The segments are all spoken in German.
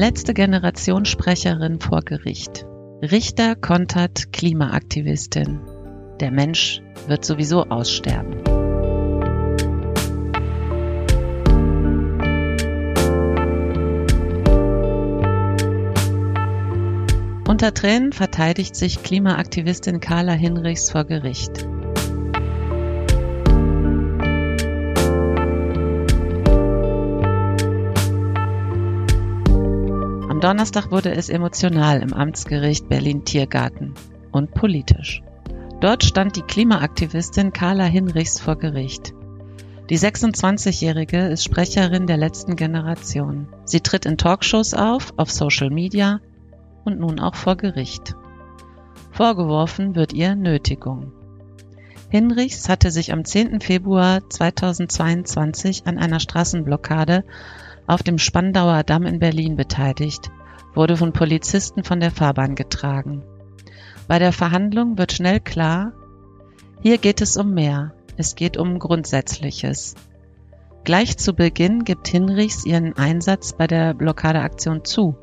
Letzte Generation Sprecherin vor Gericht. Richter kontert Klimaaktivistin. Der Mensch wird sowieso aussterben. Unter Tränen verteidigt sich Klimaaktivistin Carla Hinrichs vor Gericht. Am Donnerstag wurde es emotional im Amtsgericht Berlin-Tiergarten und politisch. Dort stand die Klimaaktivistin Carla Hinrichs vor Gericht. Die 26-Jährige ist Sprecherin der letzten Generation. Sie tritt in Talkshows auf, auf Social Media und nun auch vor Gericht. Vorgeworfen wird ihr Nötigung. Hinrichs hatte sich am 10. Februar 2022 an einer Straßenblockade auf dem Spandauer Damm in Berlin beteiligt, wurde von Polizisten von der Fahrbahn getragen. Bei der Verhandlung wird schnell klar, hier geht es um mehr, es geht um Grundsätzliches. Gleich zu Beginn gibt Hinrichs ihren Einsatz bei der Blockadeaktion zu.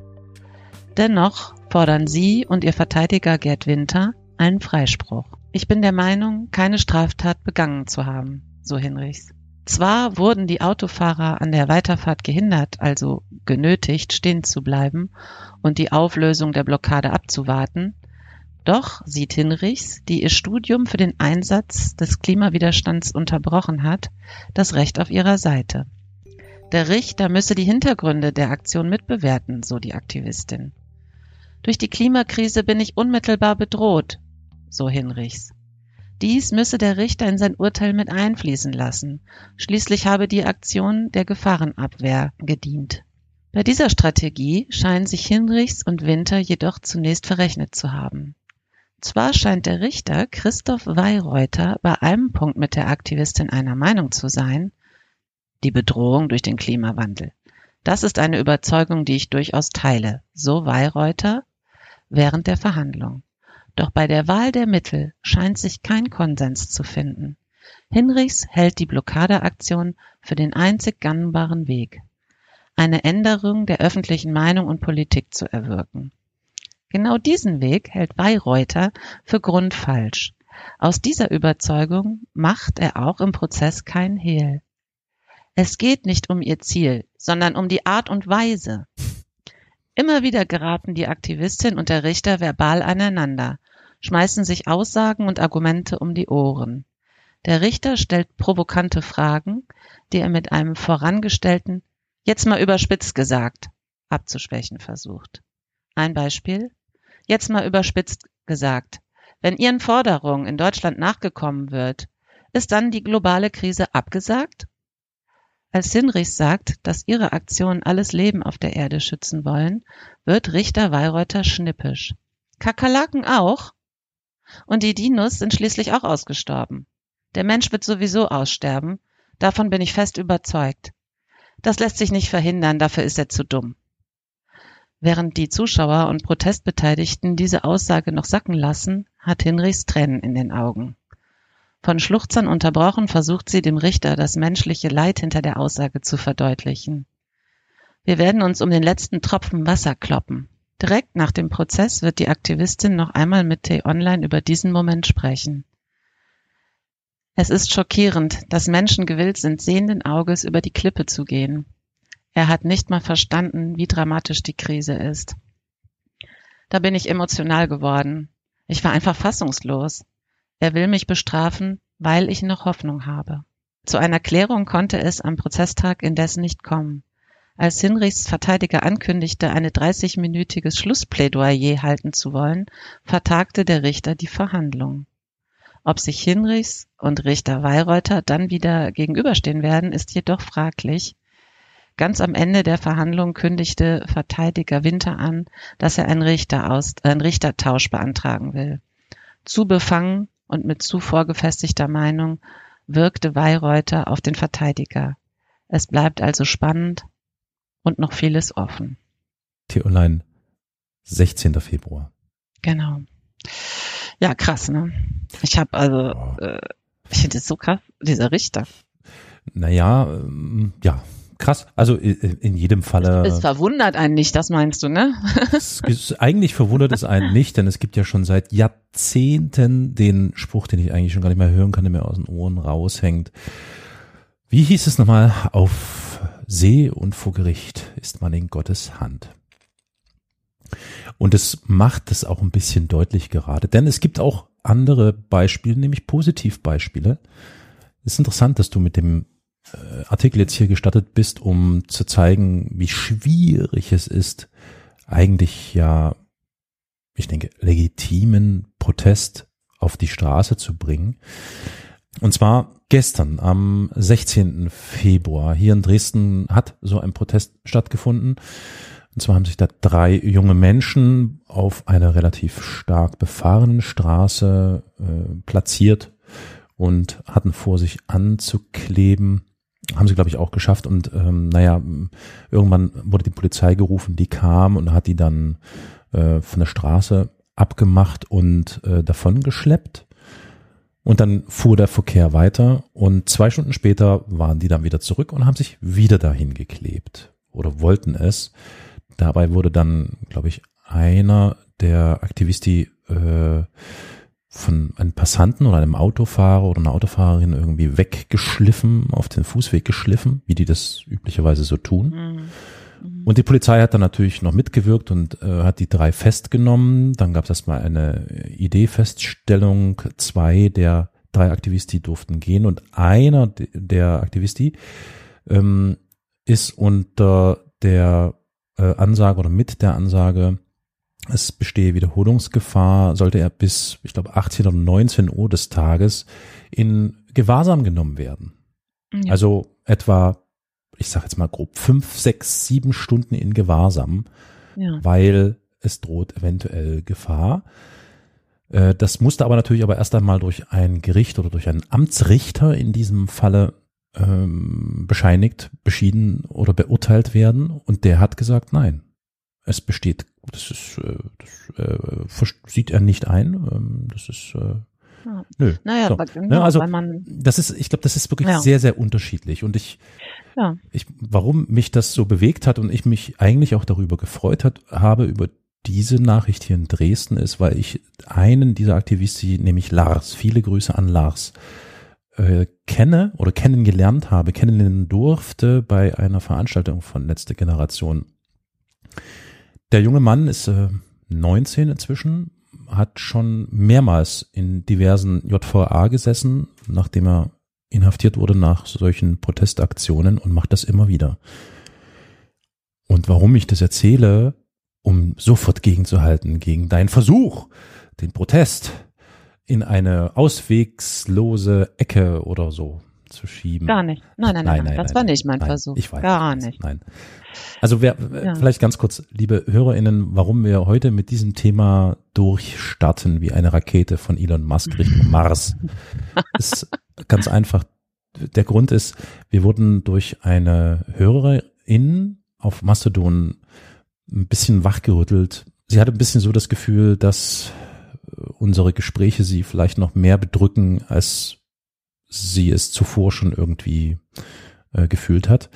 Dennoch fordern sie und ihr Verteidiger Gerd Winter einen Freispruch. Ich bin der Meinung, keine Straftat begangen zu haben, so Hinrichs. Zwar wurden die Autofahrer an der Weiterfahrt gehindert, also genötigt, stehen zu bleiben und die Auflösung der Blockade abzuwarten, doch sieht Hinrichs, die ihr Studium für den Einsatz des Klimawiderstands unterbrochen hat, das Recht auf ihrer Seite. Der Richter müsse die Hintergründe der Aktion mitbewerten, so die Aktivistin. Durch die Klimakrise bin ich unmittelbar bedroht, so Hinrichs. Dies müsse der Richter in sein Urteil mit einfließen lassen. Schließlich habe die Aktion der Gefahrenabwehr gedient. Bei dieser Strategie scheinen sich Hinrichs und Winter jedoch zunächst verrechnet zu haben. Zwar scheint der Richter Christoph Weyreuter bei einem Punkt mit der Aktivistin einer Meinung zu sein, die Bedrohung durch den Klimawandel. Das ist eine Überzeugung, die ich durchaus teile, so Weyreuter während der Verhandlung. Doch bei der Wahl der Mittel scheint sich kein Konsens zu finden. Hinrichs hält die Blockadeaktion für den einzig gangbaren Weg, eine Änderung der öffentlichen Meinung und Politik zu erwirken. Genau diesen Weg hält Weyreuter für grundfalsch. Aus dieser Überzeugung macht er auch im Prozess kein Hehl. Es geht nicht um ihr Ziel, sondern um die Art und Weise. Immer wieder geraten die Aktivistin und der Richter verbal aneinander, schmeißen sich Aussagen und Argumente um die Ohren. Der Richter stellt provokante Fragen, die er mit einem vorangestellten, jetzt mal überspitzt gesagt, abzuschwächen versucht. Ein Beispiel? Jetzt mal überspitzt gesagt. Wenn Ihren Forderungen in Deutschland nachgekommen wird, ist dann die globale Krise abgesagt? Als Hinrichs sagt, dass ihre Aktionen alles Leben auf der Erde schützen wollen, wird Richter Weyreuter schnippisch. Kakerlaken auch? Und die Dinos sind schließlich auch ausgestorben. Der Mensch wird sowieso aussterben, davon bin ich fest überzeugt. Das lässt sich nicht verhindern, dafür ist er zu dumm. Während die Zuschauer und Protestbeteiligten diese Aussage noch sacken lassen, hat Hinrichs Tränen in den Augen. Von Schluchzern unterbrochen versucht sie dem Richter das menschliche Leid hinter der Aussage zu verdeutlichen. Wir werden uns um den letzten Tropfen Wasser kloppen. Direkt nach dem Prozess wird die Aktivistin noch einmal mit T-Online über diesen Moment sprechen. Es ist schockierend, dass Menschen gewillt sind, sehenden Auges über die Klippe zu gehen. Er hat nicht mal verstanden, wie dramatisch die Krise ist. Da bin ich emotional geworden. Ich war einfach fassungslos. Er will mich bestrafen, weil ich noch Hoffnung habe. Zu einer Klärung konnte es am Prozesstag indessen nicht kommen. Als Hinrichs Verteidiger ankündigte, eine 30-minütiges Schlussplädoyer halten zu wollen, vertagte der Richter die Verhandlung. Ob sich Hinrichs und Richter Weyreuter dann wieder gegenüberstehen werden, ist jedoch fraglich. Ganz am Ende der Verhandlung kündigte Verteidiger Winter an, dass er einen, Richter aus, einen Richtertausch beantragen will. Zu befangen und mit zu vorgefestigter Meinung wirkte Weyreuter auf den Verteidiger. Es bleibt also spannend und noch vieles offen. T-Online, 16. Februar. Genau. Ja, krass, ne? Ich habe also, oh. äh, ich finde es so krass, dieser Richter. Naja, ähm, ja, krass. Also in jedem Falle. Es verwundert einen nicht, das meinst du, ne? es ist, eigentlich verwundert es einen nicht, denn es gibt ja schon seit Jahrzehnten den Spruch, den ich eigentlich schon gar nicht mehr hören kann, der mir aus den Ohren raushängt. Wie hieß es nochmal? Auf See und vor Gericht ist man in Gottes Hand. Und es macht es auch ein bisschen deutlich gerade, denn es gibt auch andere Beispiele, nämlich Positivbeispiele. Es ist interessant, dass du mit dem äh, Artikel jetzt hier gestattet bist, um zu zeigen, wie schwierig es ist, eigentlich ja, ich denke, legitimen Protest auf die Straße zu bringen. Und zwar gestern am 16. Februar hier in Dresden hat so ein Protest stattgefunden. Und zwar haben sich da drei junge Menschen auf einer relativ stark befahrenen Straße äh, platziert und hatten vor sich anzukleben haben sie, glaube ich, auch geschafft. Und ähm, naja, irgendwann wurde die Polizei gerufen, die kam und hat die dann äh, von der Straße abgemacht und äh, davon geschleppt. Und dann fuhr der Verkehr weiter und zwei Stunden später waren die dann wieder zurück und haben sich wieder dahin geklebt oder wollten es. Dabei wurde dann, glaube ich, einer der Aktivisti äh, von einem Passanten oder einem Autofahrer oder einer Autofahrerin irgendwie weggeschliffen, auf den Fußweg geschliffen, wie die das üblicherweise so tun. Mhm. Und die Polizei hat dann natürlich noch mitgewirkt und äh, hat die drei festgenommen. Dann gab es erstmal eine Ideefeststellung. Zwei der drei Aktivisti durften gehen und einer der Aktivisti ähm, ist unter der äh, Ansage oder mit der Ansage, es bestehe Wiederholungsgefahr, sollte er bis, ich glaube, 18 oder 19 Uhr des Tages in Gewahrsam genommen werden. Ja. Also etwa, ich sage jetzt mal grob, fünf, sechs, sieben Stunden in Gewahrsam, ja. weil es droht eventuell Gefahr. Äh, das musste aber natürlich aber erst einmal durch ein Gericht oder durch einen Amtsrichter in diesem Falle ähm, bescheinigt, beschieden oder beurteilt werden. Und der hat gesagt, nein, es besteht das ist, äh, das äh, sieht er nicht ein. Ähm, das ist äh, ja. Nö. Naja, so. genau, also das ist, ich glaube, das ist wirklich ja. sehr, sehr unterschiedlich. Und ich, ja. ich, warum mich das so bewegt hat und ich mich eigentlich auch darüber gefreut hat, habe über diese Nachricht hier in Dresden ist, weil ich einen dieser Aktivisten, nämlich Lars, viele Grüße an Lars, äh, kenne oder kennengelernt habe, kennenlernen durfte bei einer Veranstaltung von Letzte Generation der junge Mann ist äh, 19 inzwischen, hat schon mehrmals in diversen JVA gesessen, nachdem er inhaftiert wurde nach solchen Protestaktionen und macht das immer wieder. Und warum ich das erzähle, um sofort gegenzuhalten gegen deinen Versuch, den Protest in eine auswegslose Ecke oder so zu schieben. Gar nicht. Nein, nein, nein, nein, nein das nein, war nicht mein Versuch. Ich weiß. Gar nicht. Nein. Also wer, ja. vielleicht ganz kurz, liebe HörerInnen, warum wir heute mit diesem Thema durchstarten wie eine Rakete von Elon Musk Richtung Mars. ist ganz einfach. Der Grund ist, wir wurden durch eine Hörerin auf Mastodon ein bisschen wachgerüttelt. Sie hatte ein bisschen so das Gefühl, dass unsere Gespräche sie vielleicht noch mehr bedrücken, als sie es zuvor schon irgendwie äh, gefühlt hat.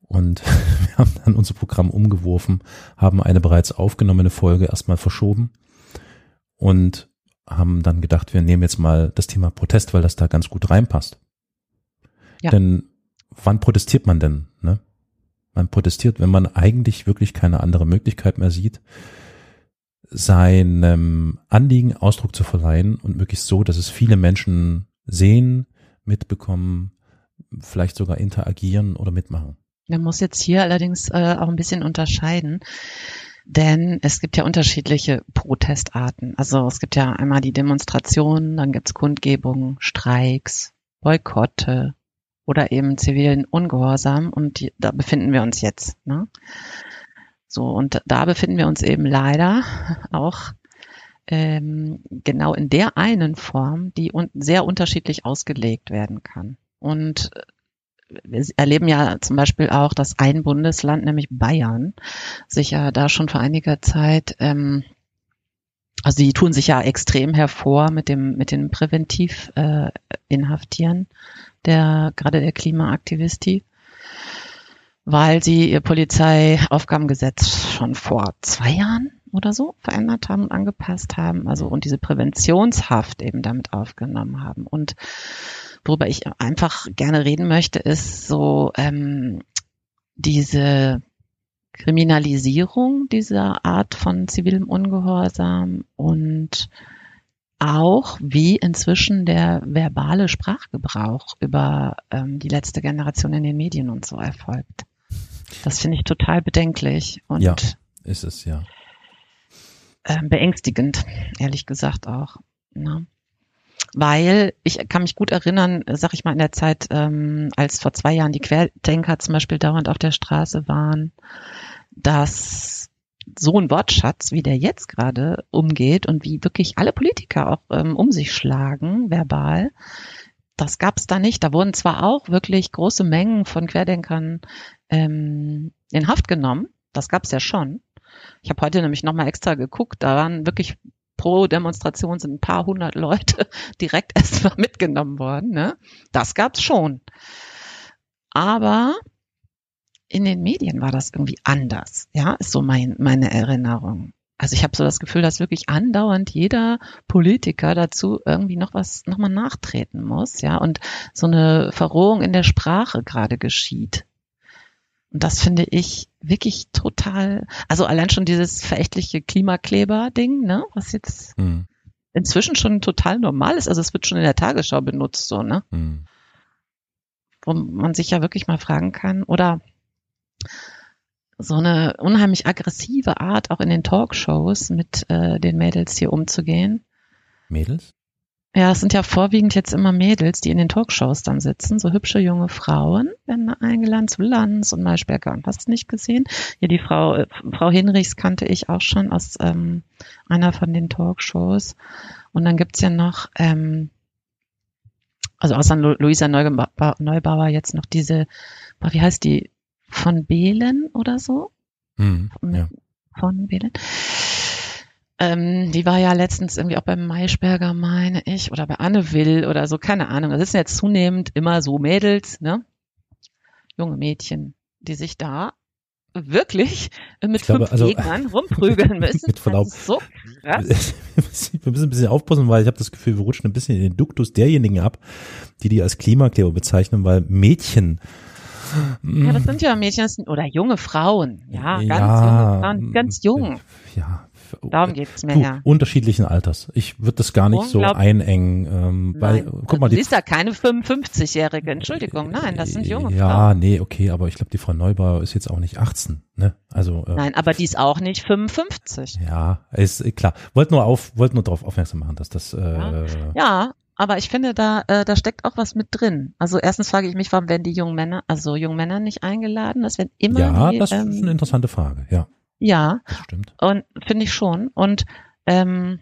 Und wir haben dann unser Programm umgeworfen, haben eine bereits aufgenommene Folge erstmal verschoben und haben dann gedacht, wir nehmen jetzt mal das Thema Protest, weil das da ganz gut reinpasst. Ja. Denn wann protestiert man denn? Ne? Man protestiert, wenn man eigentlich wirklich keine andere Möglichkeit mehr sieht, seinem Anliegen Ausdruck zu verleihen und möglichst so, dass es viele Menschen sehen, mitbekommen, vielleicht sogar interagieren oder mitmachen. Man muss jetzt hier allerdings äh, auch ein bisschen unterscheiden, denn es gibt ja unterschiedliche Protestarten. Also es gibt ja einmal die Demonstrationen, dann gibt's Kundgebungen, Streiks, Boykotte oder eben zivilen Ungehorsam und die, da befinden wir uns jetzt. Ne? So, und da befinden wir uns eben leider auch ähm, genau in der einen Form, die un sehr unterschiedlich ausgelegt werden kann. Und wir erleben ja zum Beispiel auch, dass ein Bundesland, nämlich Bayern, sich ja da schon vor einiger Zeit, ähm, also die tun sich ja extrem hervor mit dem mit dem Präventiv äh, Inhaftieren der gerade der Klimaaktivisti, weil sie ihr Polizeiaufgabengesetz schon vor zwei Jahren oder so verändert haben und angepasst haben, also und diese Präventionshaft eben damit aufgenommen haben und worüber ich einfach gerne reden möchte, ist so ähm, diese Kriminalisierung dieser Art von zivilem Ungehorsam und auch wie inzwischen der verbale Sprachgebrauch über ähm, die letzte Generation in den Medien und so erfolgt. Das finde ich total bedenklich und ja, ist es ja. Äh, beängstigend, ehrlich gesagt auch. Ne? weil ich kann mich gut erinnern, sag ich mal, in der Zeit, ähm, als vor zwei Jahren die Querdenker zum Beispiel dauernd auf der Straße waren, dass so ein Wortschatz, wie der jetzt gerade umgeht und wie wirklich alle Politiker auch ähm, um sich schlagen, verbal, das gab es da nicht. Da wurden zwar auch wirklich große Mengen von Querdenkern ähm, in Haft genommen, das gab es ja schon. Ich habe heute nämlich nochmal extra geguckt, da waren wirklich pro Demonstration sind ein paar hundert Leute direkt erstmal mitgenommen worden. Ne? Das gab's schon. Aber in den Medien war das irgendwie anders. Ja, ist so mein, meine Erinnerung. Also ich habe so das Gefühl, dass wirklich andauernd jeder Politiker dazu irgendwie noch was nochmal nachtreten muss, ja, und so eine Verrohung in der Sprache gerade geschieht. Und das finde ich wirklich total, also allein schon dieses verächtliche Klimakleber-Ding, ne, was jetzt hm. inzwischen schon total normal ist. Also es wird schon in der Tagesschau benutzt, so, ne? Hm. Wo man sich ja wirklich mal fragen kann, oder so eine unheimlich aggressive Art, auch in den Talkshows mit äh, den Mädels hier umzugehen. Mädels? Ja, es sind ja vorwiegend jetzt immer Mädels, die in den Talkshows dann sitzen. So hübsche junge Frauen werden da eingeladen zu Lanz und Maischberger und hast du nicht gesehen? Ja, die Frau, äh, Frau Hinrichs kannte ich auch schon aus ähm, einer von den Talkshows. Und dann gibt's ja noch, ähm, also außer Luisa Neubauer, Neubauer jetzt noch diese, wie heißt die, von Behlen oder so? Hm, ja. Von Behlen. Ähm, die war ja letztens irgendwie auch beim Maischberger, meine ich, oder bei Anne Will oder so, keine Ahnung. Das sind jetzt zunehmend immer so Mädels, ne? Junge Mädchen, die sich da wirklich mit glaube, fünf also, Gegnern rumprügeln müssen. Mit Verlaub. so krass. wir müssen ein bisschen aufpassen, weil ich habe das Gefühl, wir rutschen ein bisschen in den Duktus derjenigen ab, die die als Klimakleber bezeichnen, weil Mädchen ja, das sind ja Mädchen oder junge Frauen, ja, ganz ja, junge Frauen, ganz jung. Ja, Darum geht's mir ja. Unterschiedlichen Alters. Ich würde das gar nicht so einengen. Ähm, weil, guck mal, du siehst ja keine 55-Jährige, Entschuldigung, nein, das sind junge ja, Frauen. Ja, nee, okay, aber ich glaube, die Frau Neubauer ist jetzt auch nicht 18, ne? Also äh, Nein, aber die ist auch nicht 55. Ja, ist klar. Wollte nur auf, wollte nur darauf aufmerksam machen, dass das äh, ja. ja. Aber ich finde, da, äh, da steckt auch was mit drin. Also erstens frage ich mich, warum werden die jungen Männer, also jungen Männer nicht eingeladen? Das werden immer. Ja, die, das ähm, ist eine interessante Frage, ja. Ja. Das stimmt. Und finde ich schon. Und ähm,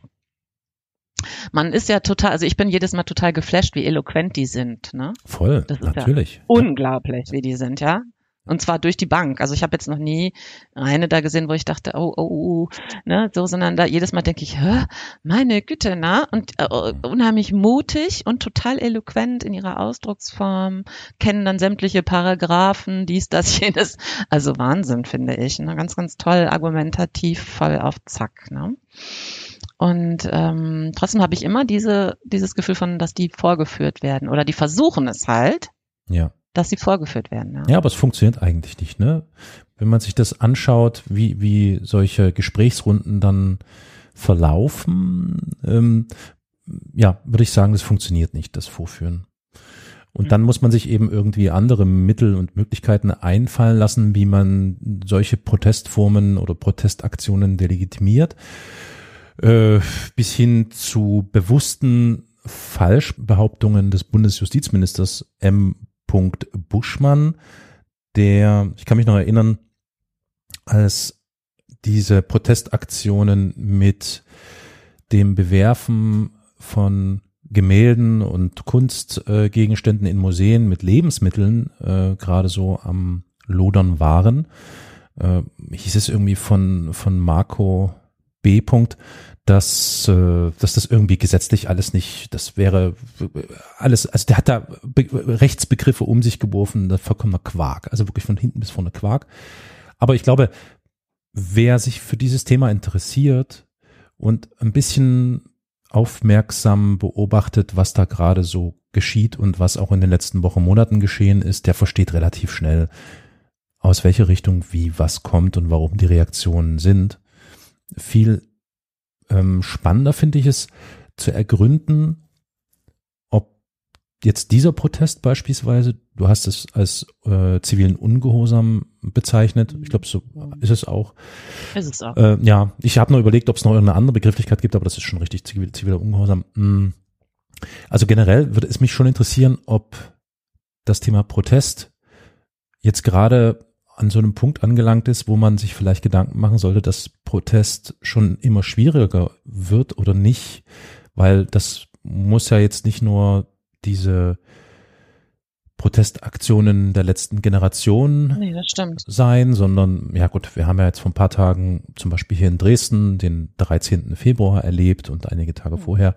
man ist ja total, also ich bin jedes Mal total geflasht, wie eloquent die sind. Ne? Voll, das ist natürlich. Ja unglaublich, wie die sind, ja. Und zwar durch die Bank. Also ich habe jetzt noch nie eine da gesehen, wo ich dachte, oh, oh, oh, ne, so, sondern da jedes Mal denke ich, Hä, meine Güte, na, und äh, unheimlich mutig und total eloquent in ihrer Ausdrucksform, kennen dann sämtliche Paragraphen, dies, das, jenes. Also Wahnsinn, finde ich. Ne? Ganz, ganz toll, argumentativ, voll auf Zack. Ne? Und ähm, trotzdem habe ich immer diese, dieses Gefühl von, dass die vorgeführt werden oder die versuchen es halt. Ja dass sie vorgeführt werden. Ja. ja, aber es funktioniert eigentlich nicht, ne? Wenn man sich das anschaut, wie, wie solche Gesprächsrunden dann verlaufen, ähm, ja, würde ich sagen, das funktioniert nicht, das Vorführen. Und dann muss man sich eben irgendwie andere Mittel und Möglichkeiten einfallen lassen, wie man solche Protestformen oder Protestaktionen delegitimiert, äh, bis hin zu bewussten Falschbehauptungen des Bundesjustizministers M. Buschmann, der, ich kann mich noch erinnern, als diese Protestaktionen mit dem Bewerfen von Gemälden und Kunstgegenständen äh, in Museen mit Lebensmitteln äh, gerade so am Lodern waren. Äh, hieß es irgendwie von, von Marco B. Punkt, dass, äh, dass das irgendwie gesetzlich alles nicht, das wäre alles, also der hat da Be Rechtsbegriffe um sich geworfen, das vollkommener Quark, also wirklich von hinten bis vorne Quark. Aber ich glaube, wer sich für dieses Thema interessiert und ein bisschen aufmerksam beobachtet, was da gerade so geschieht und was auch in den letzten Wochen, Monaten geschehen ist, der versteht relativ schnell, aus welche Richtung wie was kommt und warum die Reaktionen sind. Viel ähm, spannender finde ich es zu ergründen, jetzt dieser Protest beispielsweise, du hast es als äh, zivilen Ungehorsam bezeichnet. Ich glaube, so ist es auch. Ist es auch. Äh, ja, ich habe noch überlegt, ob es noch irgendeine andere Begrifflichkeit gibt, aber das ist schon richtig, zivil, ziviler Ungehorsam. Hm. Also generell würde es mich schon interessieren, ob das Thema Protest jetzt gerade an so einem Punkt angelangt ist, wo man sich vielleicht Gedanken machen sollte, dass Protest schon immer schwieriger wird oder nicht, weil das muss ja jetzt nicht nur diese Protestaktionen der letzten Generation nee, sein, sondern ja gut, wir haben ja jetzt vor ein paar Tagen zum Beispiel hier in Dresden den 13. Februar erlebt und einige Tage vorher,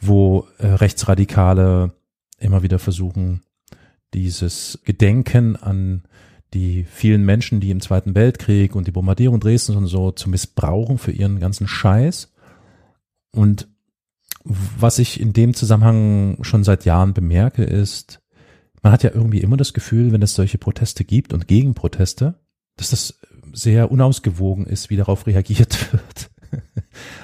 wo äh, Rechtsradikale immer wieder versuchen, dieses Gedenken an die vielen Menschen, die im Zweiten Weltkrieg und die Bombardierung Dresdens und so zu missbrauchen für ihren ganzen Scheiß. Und was ich in dem Zusammenhang schon seit Jahren bemerke, ist, man hat ja irgendwie immer das Gefühl, wenn es solche Proteste gibt und Gegenproteste, dass das sehr unausgewogen ist, wie darauf reagiert wird.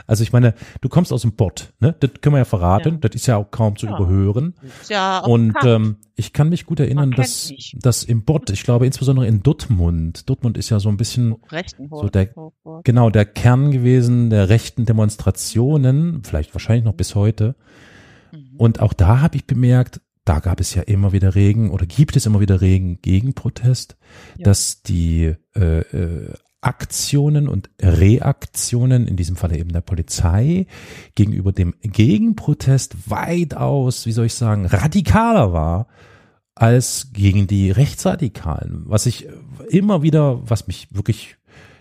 Also ich meine, du kommst aus dem Bot, ne? Das können wir ja verraten. Ja. Das ist ja auch kaum zu ja. überhören. Ja, und ähm, ich kann mich gut erinnern, dass, mich. dass im Bot, ich glaube insbesondere in Dortmund, Dortmund ist ja so ein bisschen so der, genau der Kern gewesen der rechten Demonstrationen, vielleicht wahrscheinlich noch bis heute. Mhm. Und auch da habe ich bemerkt, da gab es ja immer wieder Regen oder gibt es immer wieder Regen gegen Protest, ja. dass die äh, äh, Aktionen und Reaktionen, in diesem Falle eben der Polizei, gegenüber dem Gegenprotest weitaus, wie soll ich sagen, radikaler war als gegen die Rechtsradikalen, was ich immer wieder, was mich wirklich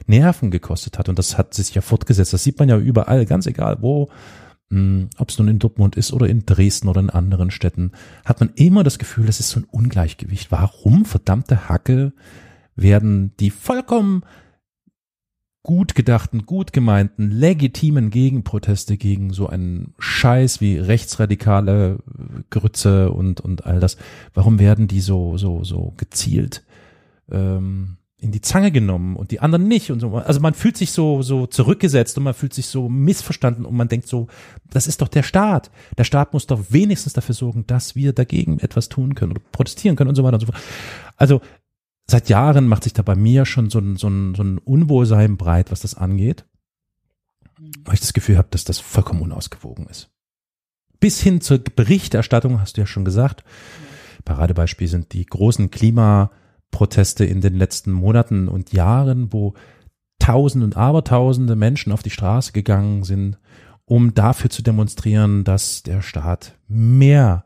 Nerven gekostet hat und das hat sich ja fortgesetzt. Das sieht man ja überall, ganz egal wo, hm, ob es nun in Dortmund ist oder in Dresden oder in anderen Städten, hat man immer das Gefühl, das ist so ein Ungleichgewicht. Warum, verdammte Hacke, werden die vollkommen gut gedachten, gut gemeinten, legitimen Gegenproteste gegen so einen Scheiß wie rechtsradikale Grütze und, und all das, warum werden die so, so, so gezielt ähm, in die Zange genommen und die anderen nicht und so. Also man fühlt sich so, so zurückgesetzt und man fühlt sich so missverstanden und man denkt so, das ist doch der Staat. Der Staat muss doch wenigstens dafür sorgen, dass wir dagegen etwas tun können oder protestieren können und so weiter und so fort. Also seit Jahren macht sich da bei mir schon so ein, so ein, so ein Unwohlsein breit, was das angeht. Weil ich das Gefühl habe, dass das vollkommen unausgewogen ist. Bis hin zur Berichterstattung, hast du ja schon gesagt. Paradebeispiel sind die großen Klimaproteste in den letzten Monaten und Jahren, wo Tausende und Abertausende Menschen auf die Straße gegangen sind, um dafür zu demonstrieren, dass der Staat mehr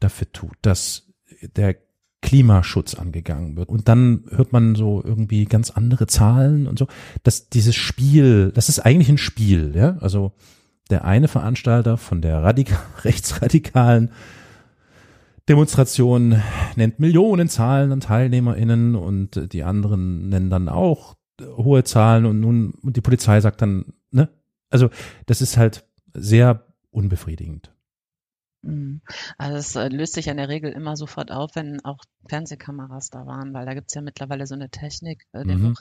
dafür tut, dass der Klimaschutz angegangen wird. Und dann hört man so irgendwie ganz andere Zahlen und so. dass dieses Spiel, das ist eigentlich ein Spiel, ja. Also der eine Veranstalter von der Radika rechtsradikalen Demonstration nennt Millionen Zahlen an TeilnehmerInnen und die anderen nennen dann auch hohe Zahlen und nun, und die Polizei sagt dann, ne? Also, das ist halt sehr unbefriedigend. Mhm. Also es äh, löst sich in der Regel immer sofort auf, wenn auch Fernsehkameras da waren, weil da gibt's ja mittlerweile so eine Technik äh, der mhm.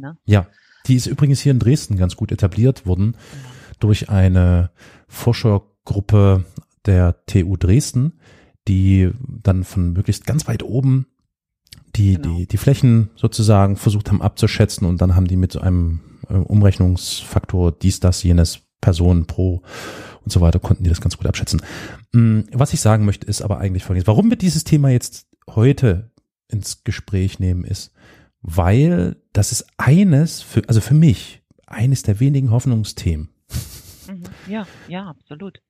Ne? Ja, die ist übrigens hier in Dresden ganz gut etabliert worden. Ja. durch eine Forschergruppe der TU Dresden, die dann von möglichst ganz weit oben die, genau. die, die Flächen sozusagen versucht haben abzuschätzen und dann haben die mit so einem äh, Umrechnungsfaktor dies, das, jenes Personen pro und so weiter, konnten die das ganz gut abschätzen. Mm, was ich sagen möchte, ist aber eigentlich folgendes. Warum wir dieses Thema jetzt heute ins Gespräch nehmen, ist, weil das ist eines, für, also für mich, eines der wenigen Hoffnungsthemen. Mhm. Ja, ja, absolut.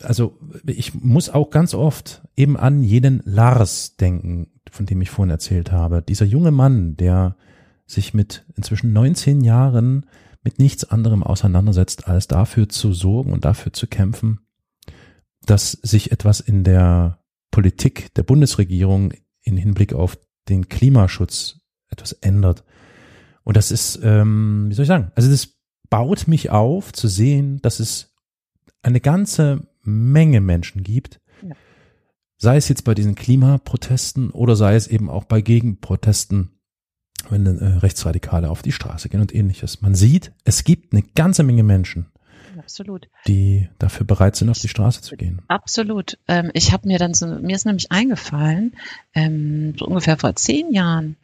Also ich muss auch ganz oft eben an jenen Lars denken, von dem ich vorhin erzählt habe. Dieser junge Mann, der sich mit inzwischen 19 Jahren mit nichts anderem auseinandersetzt, als dafür zu sorgen und dafür zu kämpfen, dass sich etwas in der Politik der Bundesregierung in Hinblick auf den Klimaschutz etwas ändert. Und das ist, ähm, wie soll ich sagen, also das baut mich auf zu sehen, dass es eine ganze Menge Menschen gibt, ja. sei es jetzt bei diesen Klimaprotesten oder sei es eben auch bei Gegenprotesten, wenn äh, Rechtsradikale auf die Straße gehen und ähnliches. Man sieht, es gibt eine ganze Menge Menschen, Absolut. die dafür bereit sind, auf die Straße zu gehen. Absolut. Ähm, ich habe mir dann so, mir ist nämlich eingefallen, ähm, so ungefähr vor zehn Jahren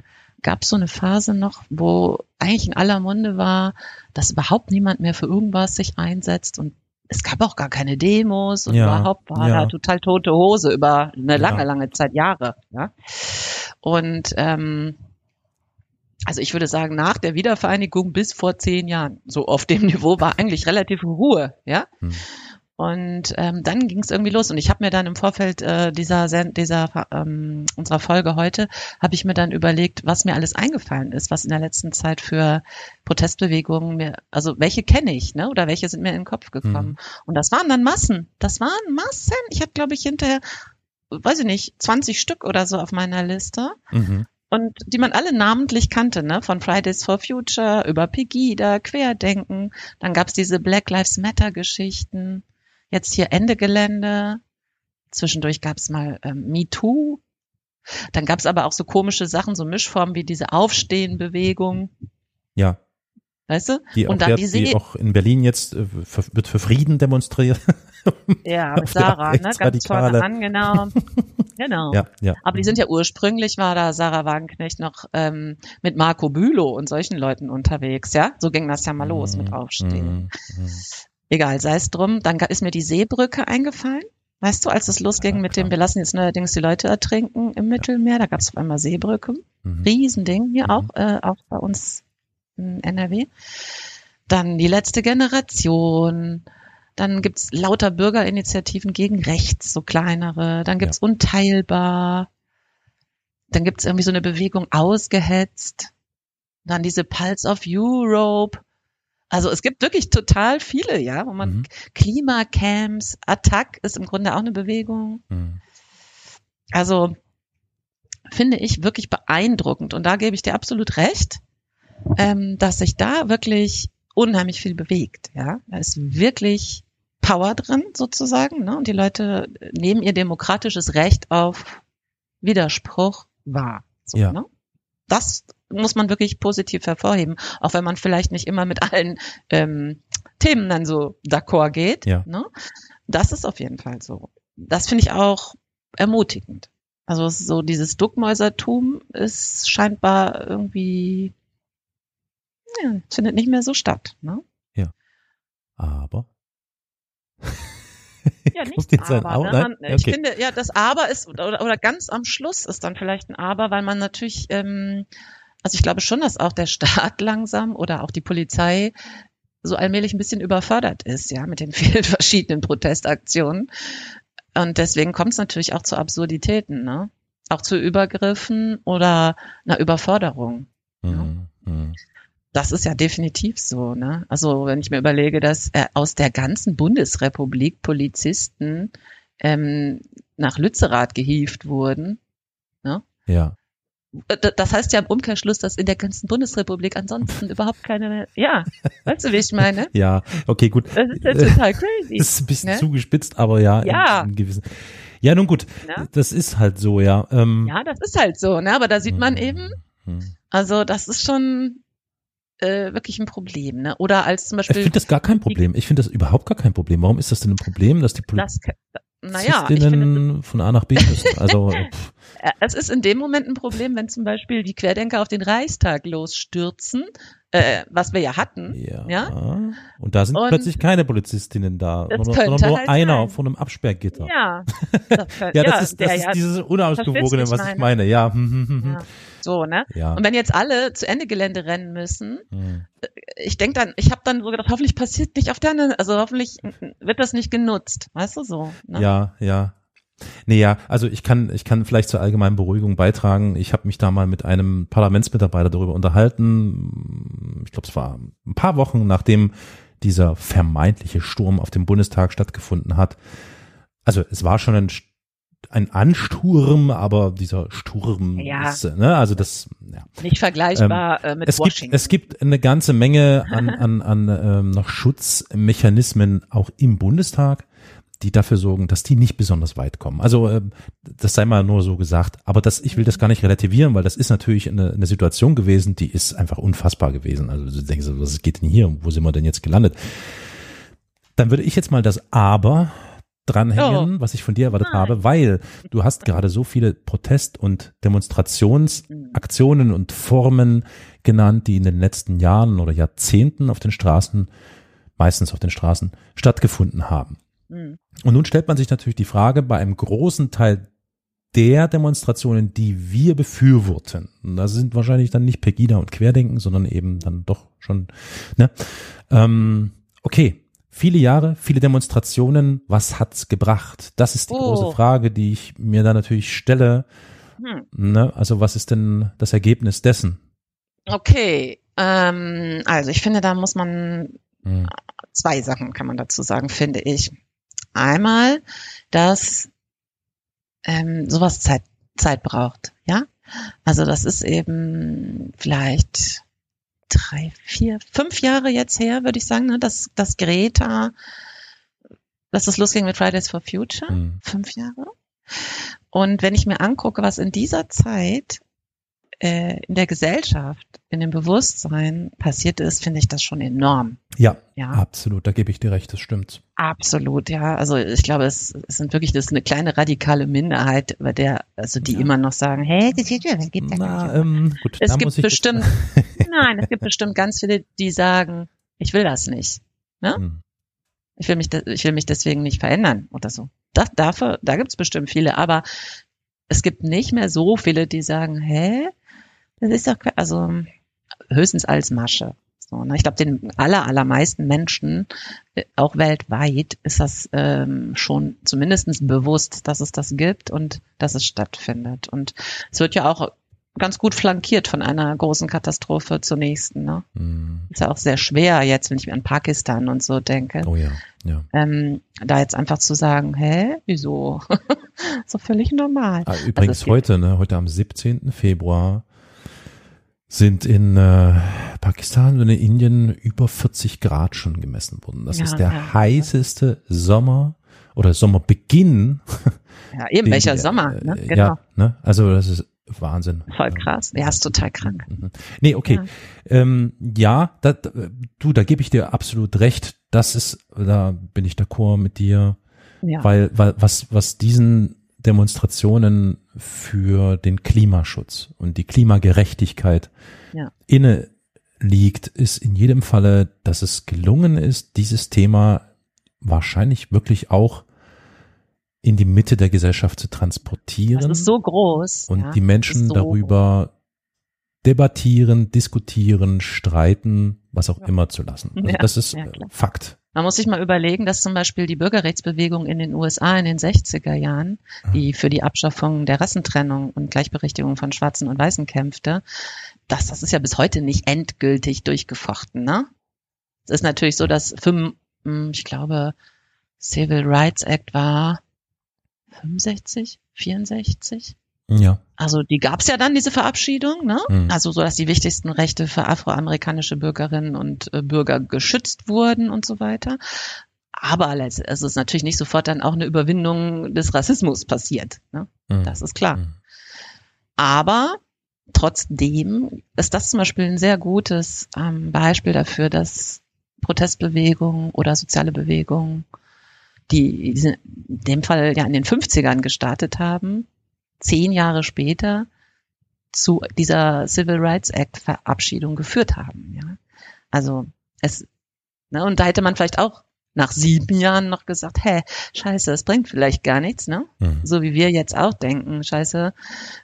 gab es so eine Phase noch, wo eigentlich in aller Munde war, dass überhaupt niemand mehr für irgendwas sich einsetzt und es gab auch gar keine Demos und ja, überhaupt war ja. da total tote Hose über eine lange, ja. lange Zeit, Jahre. Ja? Und ähm, also ich würde sagen, nach der Wiedervereinigung bis vor zehn Jahren, so auf dem Niveau war eigentlich relativ Ruhe, ja. Hm. Und ähm, dann ging es irgendwie los. Und ich habe mir dann im Vorfeld äh, dieser, dieser ähm, unserer Folge heute, habe ich mir dann überlegt, was mir alles eingefallen ist, was in der letzten Zeit für Protestbewegungen mir, also welche kenne ich, ne? Oder welche sind mir in den Kopf gekommen. Mhm. Und das waren dann Massen. Das waren Massen. Ich habe, glaube ich, hinterher, weiß ich nicht, 20 Stück oder so auf meiner Liste. Mhm und die man alle namentlich kannte, ne? Von Fridays for Future über Pegida, Querdenken. Dann gab's diese Black Lives Matter Geschichten. Jetzt hier Ende Gelände. Zwischendurch gab's mal ähm, Me Too. Dann gab's aber auch so komische Sachen, so Mischformen wie diese Aufstehenbewegung. Ja. Weißt du? Die und auch, dann die, die auch in Berlin jetzt äh, für, wird für Frieden demonstriert. Ja, mit Sarah, ne? Ganz vorne an, genau. Genau. Ja, ja. Aber die sind ja ursprünglich war da Sarah Wagenknecht noch ähm, mit Marco Bülow und solchen Leuten unterwegs, ja? So ging das ja mal los mit mhm, Aufstehen. Mm, Egal, sei es drum. Dann ist mir die Seebrücke eingefallen. Weißt du, als es losging ja, mit dem, wir lassen jetzt neuerdings die Leute ertrinken im Mittelmeer, da gab es auf einmal Seebrücke. Mhm. Riesending hier mhm. auch, äh, auch bei uns in NRW. Dann die letzte Generation, dann gibt's lauter Bürgerinitiativen gegen rechts, so kleinere. Dann gibt's ja. Unteilbar. Dann gibt's irgendwie so eine Bewegung ausgehetzt. Dann diese Pulse of Europe. Also es gibt wirklich total viele, ja, wo man mhm. Klimacamps, Attack ist im Grunde auch eine Bewegung. Mhm. Also finde ich wirklich beeindruckend. Und da gebe ich dir absolut recht, ähm, dass sich da wirklich unheimlich viel bewegt. Ja, da ist wirklich Power drin sozusagen, ne? Und die Leute nehmen ihr demokratisches Recht auf Widerspruch wahr. So, ja. ne? Das muss man wirklich positiv hervorheben, auch wenn man vielleicht nicht immer mit allen ähm, Themen dann so d'accord geht. Ja. Ne? Das ist auf jeden Fall so. Das finde ich auch ermutigend. Also so dieses Duckmäusertum ist scheinbar irgendwie ja, findet nicht mehr so statt. Ne? Ja. Aber. Ja, nicht aber. aber ne? man, okay. Ich finde, ja, das Aber ist, oder, oder ganz am Schluss ist dann vielleicht ein Aber, weil man natürlich, ähm, also ich glaube schon, dass auch der Staat langsam oder auch die Polizei so allmählich ein bisschen überfordert ist, ja, mit den vielen verschiedenen Protestaktionen. Und deswegen kommt es natürlich auch zu Absurditäten, ne? Auch zu Übergriffen oder einer Überforderung. Mhm. Ja? Das ist ja definitiv so. Ne? Also wenn ich mir überlege, dass äh, aus der ganzen Bundesrepublik Polizisten ähm, nach Lützerath gehievt wurden. Ne? Ja. Äh, das heißt ja im Umkehrschluss, dass in der ganzen Bundesrepublik ansonsten überhaupt keine, ja, weißt du, wie ich meine? Ja, okay, gut. Das ist ja total crazy. Das ist ein bisschen ne? zugespitzt, aber ja. Ja. In, in gewissen, ja, nun gut, ja? das ist halt so, ja. Ähm, ja, das ist halt so, ne? aber da sieht man hm, eben, hm. also das ist schon, äh, wirklich ein Problem, ne? Oder als zum Ich Beispiel. finde das gar kein Problem. Ich finde das überhaupt gar kein Problem. Warum ist das denn ein Problem, dass die das, naja, ich finde, Polizistinnen von A nach B müssen? Also pff, es ist in dem Moment ein Problem, wenn zum Beispiel die Querdenker auf den Reichstag losstürzen, äh, was wir ja hatten. ja. Ja? Und da sind Und plötzlich keine Polizistinnen da, sondern, nur halt einer sein. vor einem Absperrgitter. Ja, das könnte, Ja, das ist, das ist ja, dieses Unausgewogene, was ich ich meine. Ja. ja, so, ne? ja. Und wenn jetzt alle zu Ende Gelände rennen müssen, Hm. ich denke dann, ich habe dann so gedacht, hoffentlich passiert nicht auf der anderen, also hoffentlich wird das nicht genutzt, weißt du so. Ne? Ja, ja. Nee, ja, also ich kann, ich kann vielleicht zur allgemeinen Beruhigung beitragen. Ich habe mich da mal mit einem Parlamentsmitarbeiter darüber unterhalten. Ich glaube, es war ein paar Wochen, nachdem dieser vermeintliche Sturm auf dem Bundestag stattgefunden hat. Also es war schon ein, ein Ansturm, aber dieser Sturm Ja. ist, äh, ne, also das, ja. Nicht vergleichbar äh, mit Es gibt, Washington. es gibt eine ganze Menge an, an, an ähm, noch Schutzmechanismen auch im Bundestag, die dafür sorgen, dass die nicht besonders weit kommen. Also ähm, das sei mal nur so gesagt, aber das, ich will das gar nicht relativieren, weil das ist natürlich eine, eine Situation gewesen, die ist einfach unfassbar gewesen. Also du denkst, was geht denn hier? Wo sind wir denn jetzt gelandet? Dann würde ich jetzt mal das Aber dranhängen, was ich von dir erwartet Nein. habe, weil du hast gerade so viele Protest- und Demonstrationsaktionen und Formen genannt, die in den letzten Jahren oder Jahrzehnten auf den Straßen, meistens auf den Straßen, stattgefunden haben. Hm. Und nun stellt man sich natürlich die Frage, bei einem großen Teil der Demonstrationen, die wir befürworten, und das sind wahrscheinlich dann nicht Pegida und Querdenken, sondern eben dann doch schon, ne? Ähm, okay, viele Jahre, viele Demonstrationen, was hat's gebracht? Das ist die Oh. große Frage, die ich mir da natürlich stelle. Hm. Ne? Also was ist denn das Ergebnis dessen? Okay, ähm, also ich finde, da muss man Hm. zwei Sachen kann man dazu sagen, finde ich. Einmal, dass ähm, sowas Zeit, Zeit braucht, ja. Also das ist eben vielleicht drei, vier, fünf Jahre jetzt her, würde ich sagen, ne, dass, dass Greta, dass es losging mit Fridays for Future. Hm. Fünf Jahre. Und wenn ich mir angucke, was in dieser Zeit äh, in der Gesellschaft, in dem Bewusstsein passiert ist, finde ich das schon enorm. Ja, Ja, absolut, da gebe ich dir recht, das stimmt. absolut. Ja, also ich glaube, es, es sind wirklich das ist eine kleine radikale Minderheit, bei der also die Ja. immer noch sagen, hey, das geht ja, das geht ja Na, nicht. ähm, gut, Es gibt bestimmt- Nein, es gibt bestimmt ganz viele, die sagen, ich will das nicht. Hm. Ich will mich, ich will mich deswegen nicht verändern oder so. Das, dafür, da gibt es bestimmt viele, aber es gibt nicht mehr so viele, die sagen, hä, das ist doch, also höchstens als Masche. So, ne? Ich glaube, den aller, allermeisten Menschen, äh, auch weltweit, ist das ähm, schon zumindestens bewusst, dass es das gibt und dass es stattfindet. Und es wird ja auch ganz gut flankiert von einer großen Katastrophe zur nächsten. Ne? Hm. Ist ja auch sehr schwer jetzt, wenn ich mir an Pakistan und so denke Oh ja, ja. ähm, da jetzt einfach zu sagen, hä, wieso? so völlig normal. Ah, übrigens gibt- heute, ne, heute am 17. Februar sind in äh, Pakistan und in Indien über 40 Grad schon gemessen worden. Das Ja, ist der ja. heißeste Sommer oder Sommerbeginn. Ja, eben welcher Sommer, äh, ne? Genau. Ja, ne? Also das ist Wahnsinn. Voll krass. Ja, ist total krank. Mhm. Nee, okay. Ja. Ähm, ja, da, da, du, da gebe ich dir absolut recht. Das ist, da bin ich d'accord mit dir. Ja. Weil, weil was, was diesen Demonstrationen für den Klimaschutz und die Klimagerechtigkeit Ja. inne liegt, ist in jedem Falle, dass es gelungen ist, dieses Thema wahrscheinlich wirklich auch in die Mitte der Gesellschaft zu transportieren Das ist so groß. und ja. die Menschen so darüber debattieren, diskutieren, streiten, was auch Ja. immer zu lassen. Also Ja, das ist äh. Fakt. Man muss sich mal überlegen, dass zum Beispiel die Bürgerrechtsbewegung in den USA in den 60er Jahren, die für die Abschaffung der Rassentrennung und Gleichberechtigung von Schwarzen und Weißen kämpfte, das, das ist ja bis heute nicht endgültig durchgefochten, ne? Es ist natürlich so, dass fünf, hm, ich glaube, Civil Rights Act war 65, 64? Ja. Also die gab's ja dann, diese Verabschiedung, ne? Mhm. Also so, dass die wichtigsten Rechte für afroamerikanische Bürgerinnen und äh, Bürger geschützt wurden und so weiter. Aber es ist natürlich nicht sofort dann auch eine Überwindung des Rassismus passiert. Ne? Mhm. Das ist klar. Mhm. Aber trotzdem ist das zum Beispiel ein sehr gutes ähm, Beispiel dafür, dass Protestbewegungen oder soziale Bewegungen, die in dem Fall ja in den 50ern gestartet haben, zehn Jahre später zu dieser Civil Rights Act Verabschiedung geführt haben. Ja? Also es, ne, und da hätte man vielleicht auch nach sieben Jahren noch gesagt, hä, scheiße, das bringt vielleicht gar nichts, ne? Mhm. So wie wir jetzt auch denken, scheiße,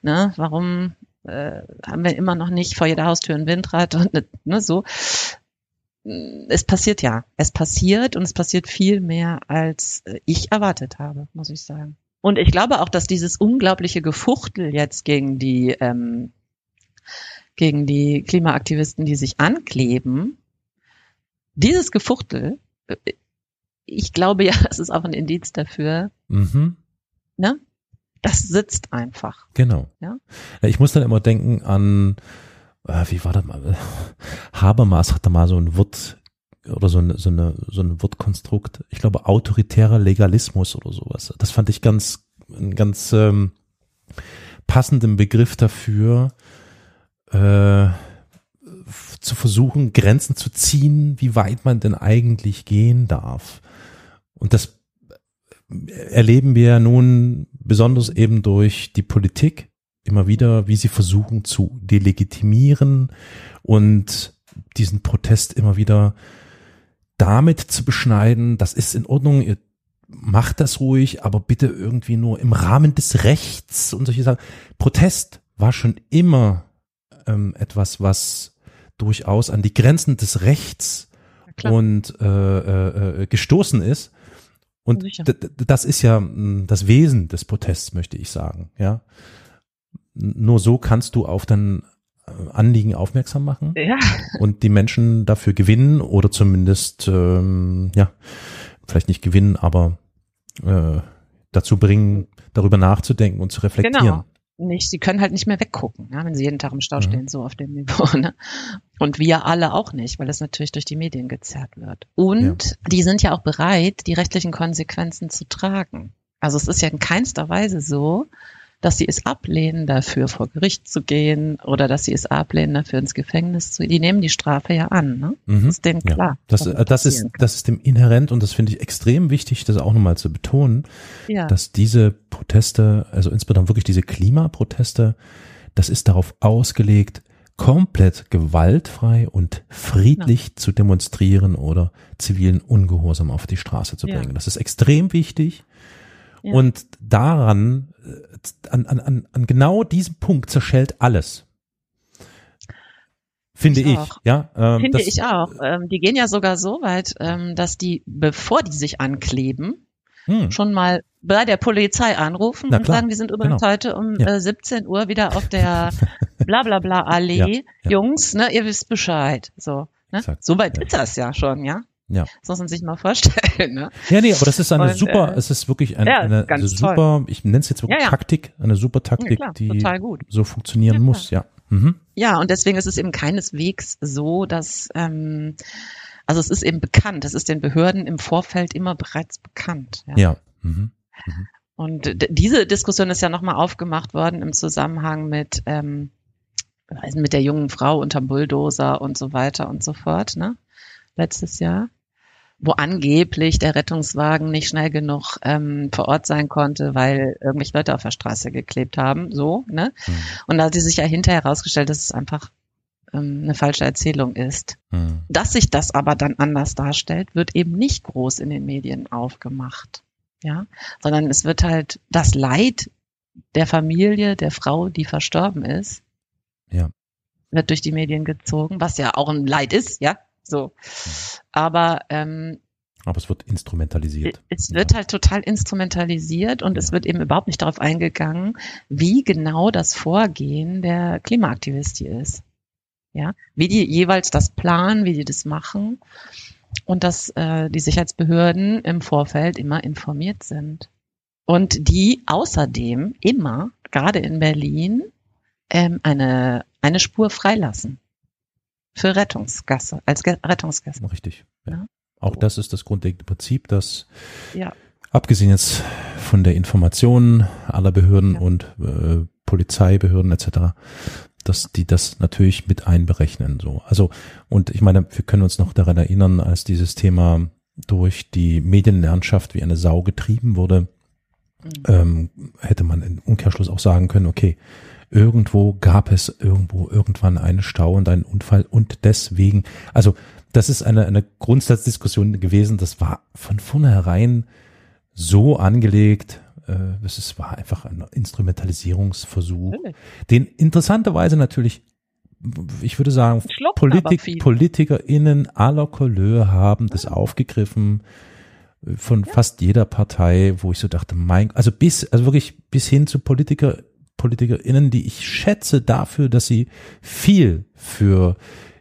ne, warum äh, haben wir immer noch nicht vor jeder Haustür ein Windrad und ne, so. Es passiert ja, es passiert und es passiert viel mehr, als ich erwartet habe, muss ich sagen. Und ich glaube auch, dass dieses unglaubliche Gefuchtel jetzt gegen die ähm, gegen die Klimaaktivisten, die sich ankleben, dieses Gefuchtel, äh, ich glaube ja, es ist auch ein Indiz dafür, mhm. ne? Das sitzt einfach. Genau. Ja? Ich muss dann immer denken an, äh, wie war das mal? Habermas hat da mal so ein Wort oder so, eine, so, eine, so ein Wortkonstrukt, ich glaube autoritärer Legalismus oder sowas. Das fand ich ganz, einen ganz ähm, passenden Begriff dafür, äh, zu versuchen, Grenzen zu ziehen, wie weit man denn eigentlich gehen darf. Und das erleben wir nun besonders eben durch die Politik immer wieder, wie sie versuchen zu delegitimieren und diesen Protest immer wieder damit zu beschneiden, das ist in Ordnung, ihr macht das ruhig, aber bitte irgendwie nur im Rahmen des Rechts und solche Sachen. Protest war schon immer ähm, etwas, was durchaus an die Grenzen des Rechts und äh, äh, äh gestoßen ist. Und das ist ja hm, das Wesen des Protests, möchte ich sagen. Ja, nur so kannst du auf dein Anliegen aufmerksam machen ja. und die Menschen dafür gewinnen oder zumindest ähm, ja vielleicht nicht gewinnen, aber äh, dazu bringen, darüber nachzudenken und zu reflektieren. Genau nicht, sie können halt nicht mehr weggucken, ja, wenn sie jeden Tag im Stau mhm. stehen, so auf dem Niveau. Ne? Und wir alle auch nicht, weil es natürlich durch die Medien gezerrt wird. Und ja. die sind ja auch bereit, die rechtlichen Konsequenzen zu tragen. Also es ist ja in keinster Weise so, dass sie es ablehnen, dafür vor Gericht zu gehen oder dass sie es ablehnen, dafür ins Gefängnis zu gehen. Die nehmen die Strafe ja an. Ne? Mhm. Das ist denen klar. Ja. Das, das, das ist, das ist dem inhärent und das finde ich extrem wichtig, das auch nochmal zu betonen, ja. dass diese Proteste, also insbesondere wirklich diese Klimaproteste, das ist darauf ausgelegt, komplett gewaltfrei und friedlich ja. zu demonstrieren oder zivilen Ungehorsam auf die Straße zu bringen. Ja. Das ist extrem wichtig. Ja. Und daran an, an, an, an genau diesem Punkt zerschellt alles. Finde ich, ich ja. Ähm, Finde ich auch. Ähm, die gehen ja sogar so weit, ähm, dass die, bevor die sich ankleben, hm. schon mal bei der Polizei anrufen und sagen, wir sind übrigens genau. heute um ja. äh, 17 Uhr wieder auf der Blablabla Allee. Ja, ja. Jungs, ne, ihr wisst Bescheid. So, ne? So weit ist das ja schon, ja. Ja. Das muss man sich mal vorstellen. Ne? Ja, nee, aber das ist eine und, super, äh, es ist wirklich eine, ja, eine, super, toll. ich nenne es jetzt wirklich ja, ja. Taktik, eine super Taktik, klar, die so funktionieren muss, ja. Mhm. Ja, und deswegen ist es eben keineswegs so, dass ähm, also es ist eben bekannt, es ist den Behörden im Vorfeld immer bereits bekannt. Ja. ja. Mhm. Mhm. Und diese Diskussion ist ja nochmal aufgemacht worden im Zusammenhang mit ähm, mit der jungen Frau unterm Bulldozer und so weiter und so fort, ne? Letztes Jahr wo angeblich der Rettungswagen nicht schnell genug ähm, vor Ort sein konnte, weil irgendwelche Leute auf der Straße geklebt haben, so, ne? Mhm. Und da hat sie sich ja hinterher herausgestellt, dass es einfach ähm, eine falsche Erzählung ist. Mhm. Dass sich das aber dann anders darstellt, wird eben nicht groß in den Medien aufgemacht. Ja, sondern es wird halt das Leid der Familie, der Frau, die verstorben ist, ja. wird durch die Medien gezogen, was ja auch ein Leid ist, ja, so. Aber ähm, aber es wird instrumentalisiert. Es wird ja. halt total instrumentalisiert und ja. es wird eben überhaupt nicht darauf eingegangen, wie genau das Vorgehen der Klimaaktivisten ist. Ja, wie die jeweils das planen, wie die das machen und dass äh, die Sicherheitsbehörden im Vorfeld immer informiert sind. Und die außerdem immer, gerade in Berlin, ähm, eine, eine Spur freilassen für Rettungsgasse, als Rettungsgasse. Richtig. Ja. ja. Auch das ist das grundlegende Prinzip, dass ja. abgesehen jetzt von der Information aller Behörden ja. und äh, Polizeibehörden etc., dass die das natürlich mit einberechnen. So, also und ich meine, wir können uns noch daran erinnern, als dieses Thema durch die Medienlandschaft wie eine Sau getrieben wurde, mhm. ähm, hätte man im Umkehrschluss auch sagen können, okay, irgendwo gab es irgendwo irgendwann einen Stau und einen Unfall und deswegen, also das ist eine, eine Grundsatzdiskussion gewesen, das war von vornherein so angelegt, äh, es war einfach ein Instrumentalisierungsversuch, den interessanterweise natürlich, ich würde sagen, Politik, PolitikerInnen aller Couleur haben das aufgegriffen äh, von ja. fast jeder Partei, wo ich so dachte, mein, also bis, also wirklich bis hin zu Politiker, PolitikerInnen, die ich schätze dafür, dass sie viel für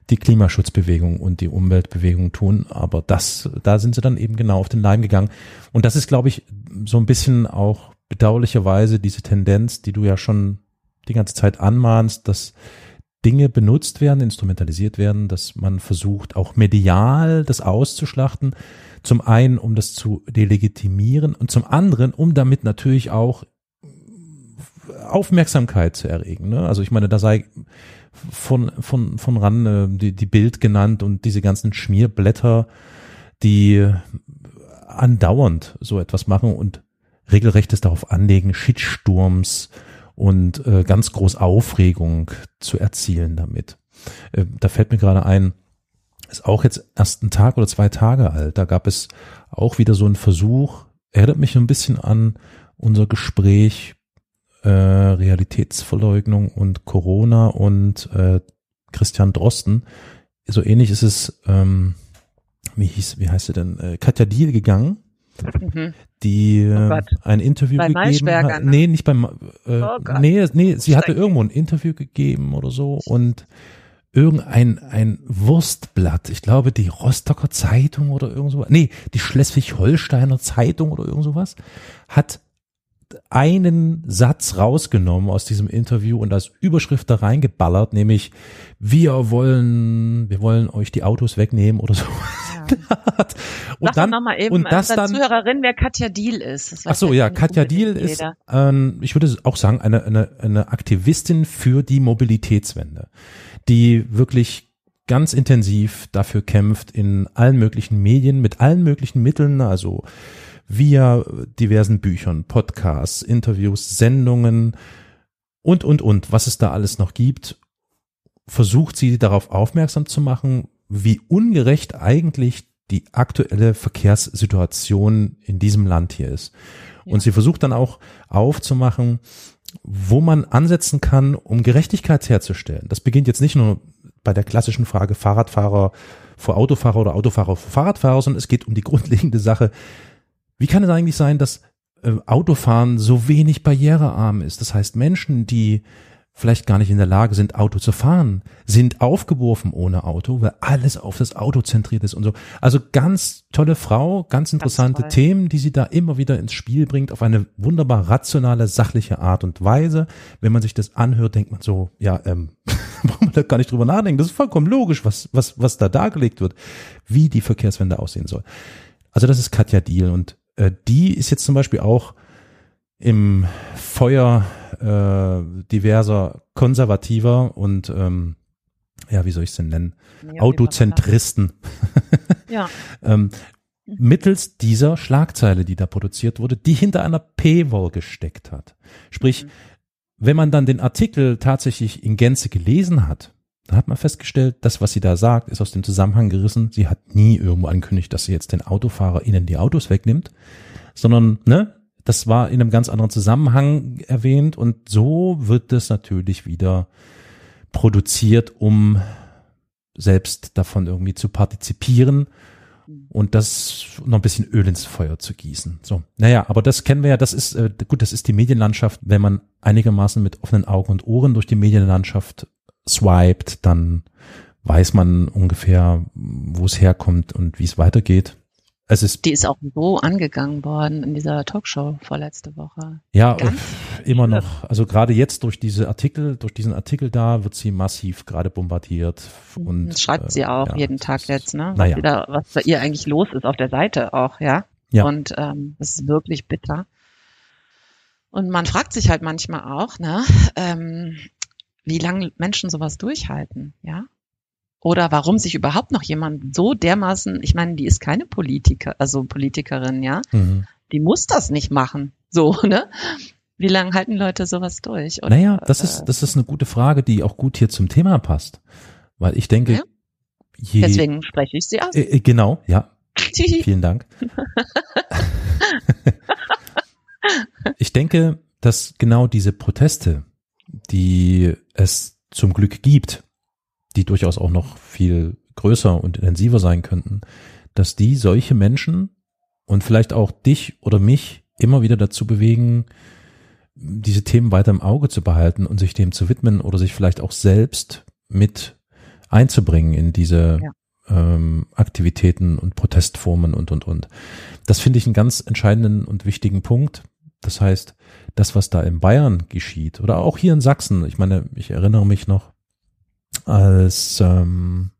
die Klimaschutzbewegung und die Umweltbewegung tun. Aber das, da sind sie dann eben genau auf den Leim gegangen. Und das ist, glaube ich, so ein bisschen auch bedauerlicherweise diese Tendenz, die du ja schon die ganze Zeit anmahnst, dass Dinge benutzt werden, instrumentalisiert werden, dass man versucht, auch medial das auszuschlachten. Zum einen, um das zu delegitimieren und zum anderen, um damit natürlich auch Aufmerksamkeit zu erregen. Ne? Also ich meine, da sei von, von, von ran äh, die, die Bild genannt und diese ganzen Schmierblätter, die andauernd so etwas machen und regelrechtes darauf anlegen, Shitsturms und äh, ganz groß Aufregung zu erzielen damit. Äh, da fällt mir gerade ein, ist auch jetzt erst ein Tag oder zwei Tage alt. Da gab es auch wieder so einen Versuch, erinnert mich ein bisschen an unser Gespräch äh, Realitätsverleugnung und Corona und äh, Christian Drosten. So ähnlich ist es, ähm, wie hieß, wie heißt sie denn, äh, Katja Diel gegangen, mhm. die äh, oh ein Interview Bei gegeben hat. Ne? Nee, nicht beim, äh, oh nee, nee, sie hatte irgendwo ein Interview gegeben oder so und irgendein ein Wurstblatt, ich glaube die Rostocker Zeitung oder irgend sowas, nee, die Schleswig-Holsteiner Zeitung oder irgend sowas, hat einen Satz rausgenommen aus diesem Interview und als Überschrift da reingeballert, nämlich wir wollen, wir wollen euch die Autos wegnehmen oder so. Ja. und dann, mal eben, und das dann, Zuhörerin, wer Katja Deal ist. Ach so, ja, Katja Deal ist, ähm, ich würde auch sagen, eine, eine, eine Aktivistin für die Mobilitätswende, die wirklich ganz intensiv dafür kämpft in allen möglichen Medien, mit allen möglichen Mitteln, also via diversen Büchern, Podcasts, Interviews, Sendungen und, und, und, was es da alles noch gibt, versucht sie darauf aufmerksam zu machen, wie ungerecht eigentlich die aktuelle Verkehrssituation in diesem Land hier ist. Ja. Und sie versucht dann auch aufzumachen, wo man ansetzen kann, um Gerechtigkeit herzustellen. Das beginnt jetzt nicht nur bei der klassischen Frage Fahrradfahrer vor Autofahrer oder Autofahrer vor Fahrradfahrer, sondern es geht um die grundlegende Sache, wie kann es eigentlich sein, dass äh, Autofahren so wenig barrierearm ist? Das heißt, Menschen, die vielleicht gar nicht in der Lage sind, Auto zu fahren, sind aufgeworfen ohne Auto, weil alles auf das Auto zentriert ist und so. Also ganz tolle Frau, ganz interessante ganz Themen, die sie da immer wieder ins Spiel bringt, auf eine wunderbar rationale, sachliche Art und Weise. Wenn man sich das anhört, denkt man so, ja, ähm, braucht man da gar nicht drüber nachdenken. Das ist vollkommen logisch, was, was, was da dargelegt wird, wie die Verkehrswende aussehen soll. Also das ist Katja Diel und äh, die ist jetzt zum Beispiel auch im Feuer äh, diverser konservativer und ähm, ja, wie soll ich es denn nennen? Ja, Autozentristen. ja. ähm, mittels dieser Schlagzeile, die da produziert wurde, die hinter einer Paywall gesteckt hat. Sprich, mhm. wenn man dann den Artikel tatsächlich in Gänze gelesen hat, dann hat man festgestellt, das, was sie da sagt, ist aus dem Zusammenhang gerissen. Sie hat nie irgendwo angekündigt, dass sie jetzt den Autofahrer ihnen die Autos wegnimmt, sondern, ne, das war in einem ganz anderen Zusammenhang erwähnt und so wird es natürlich wieder produziert, um selbst davon irgendwie zu partizipieren und das noch ein bisschen Öl ins Feuer zu gießen. So, naja, aber das kennen wir ja, das ist, äh, gut, das ist die Medienlandschaft. Wenn man einigermaßen mit offenen Augen und Ohren durch die Medienlandschaft swiped, dann weiß man ungefähr, wo es herkommt und wie es weitergeht. Es ist die ist auch so angegangen worden in dieser Talkshow vorletzte Woche. Ja, Ganz immer noch. Also gerade jetzt durch diese Artikel, durch diesen Artikel da wird sie massiv gerade bombardiert. Und, das schreibt sie auch äh, ja, jeden Tag jetzt, ne? Was, naja. da, was bei ihr eigentlich los ist auf der Seite auch, ja. Ja. Und ähm, das ist wirklich bitter. Und man fragt sich halt manchmal auch, ne, ähm, wie lange Menschen sowas durchhalten, ja? Oder warum sich überhaupt noch jemand so dermaßen, ich meine, die ist keine Politiker, also Politikerin, ja? Mhm. Die muss das nicht machen. So, ne? Wie lange halten Leute sowas durch? Oder, naja, das ist, das ist eine gute Frage, die auch gut hier zum Thema passt. Weil ich denke, ja? je, Deswegen spreche ich sie aus. Äh, äh genau, ja. Vielen Dank. ich denke, dass genau diese Proteste, die es zum Glück gibt, die durchaus auch noch viel größer und intensiver sein könnten, dass die solche Menschen und vielleicht auch dich oder mich immer wieder dazu bewegen, diese Themen weiter im Auge zu behalten und sich dem zu widmen oder sich vielleicht auch selbst mit einzubringen in diese ja. ähm, Aktivitäten und Protestformen und, und, und. Das finde ich einen ganz entscheidenden und wichtigen Punkt. Das heißt, das, was da in Bayern geschieht oder auch hier in Sachsen, ich meine, ich erinnere mich noch, als ähm,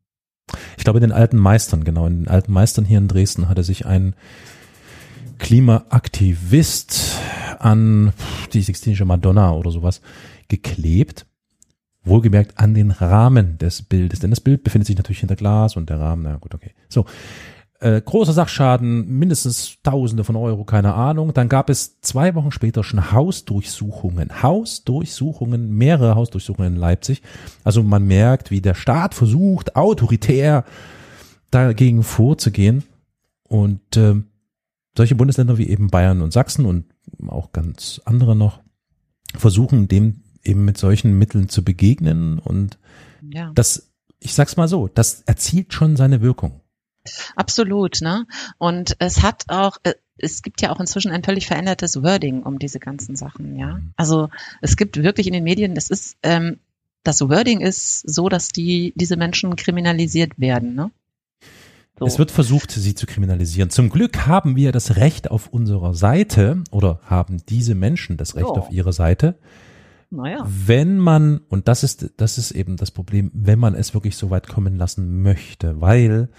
ich glaube in den alten Meistern, genau, in den alten Meistern hier in Dresden hatte sich ein Klimaaktivist an die Sixtinische Madonna oder sowas geklebt. Wohlgemerkt an den Rahmen des Bildes, denn das Bild befindet sich natürlich hinter Glas und der Rahmen, na gut, okay. So, äh, großer Sachschaden, mindestens Tausende von Euro, keine Ahnung. Dann gab es zwei Wochen später schon Hausdurchsuchungen. Hausdurchsuchungen, mehrere Hausdurchsuchungen in Leipzig. Also man merkt, wie der Staat versucht, autoritär dagegen vorzugehen. Und äh, solche Bundesländer wie eben Bayern und Sachsen und auch ganz andere noch versuchen, dem eben mit solchen Mitteln zu begegnen. Und ja. das, ich sag's mal so, das erzielt schon seine Wirkung. Absolut, ne? Und es hat auch, äh, es gibt ja auch inzwischen ein völlig verändertes Wording um diese ganzen Sachen, ja. Also es gibt wirklich in den Medien, das ist, ähm, das Wording ist so, dass die, diese Menschen kriminalisiert werden, ne? So. Es wird versucht, sie zu kriminalisieren. Zum Glück haben wir das Recht auf unserer Seite oder haben diese Menschen das Recht oh. auf ihrer Seite. Naja. Wenn man, und das ist, das ist eben das Problem, wenn man es wirklich so weit kommen lassen möchte, weil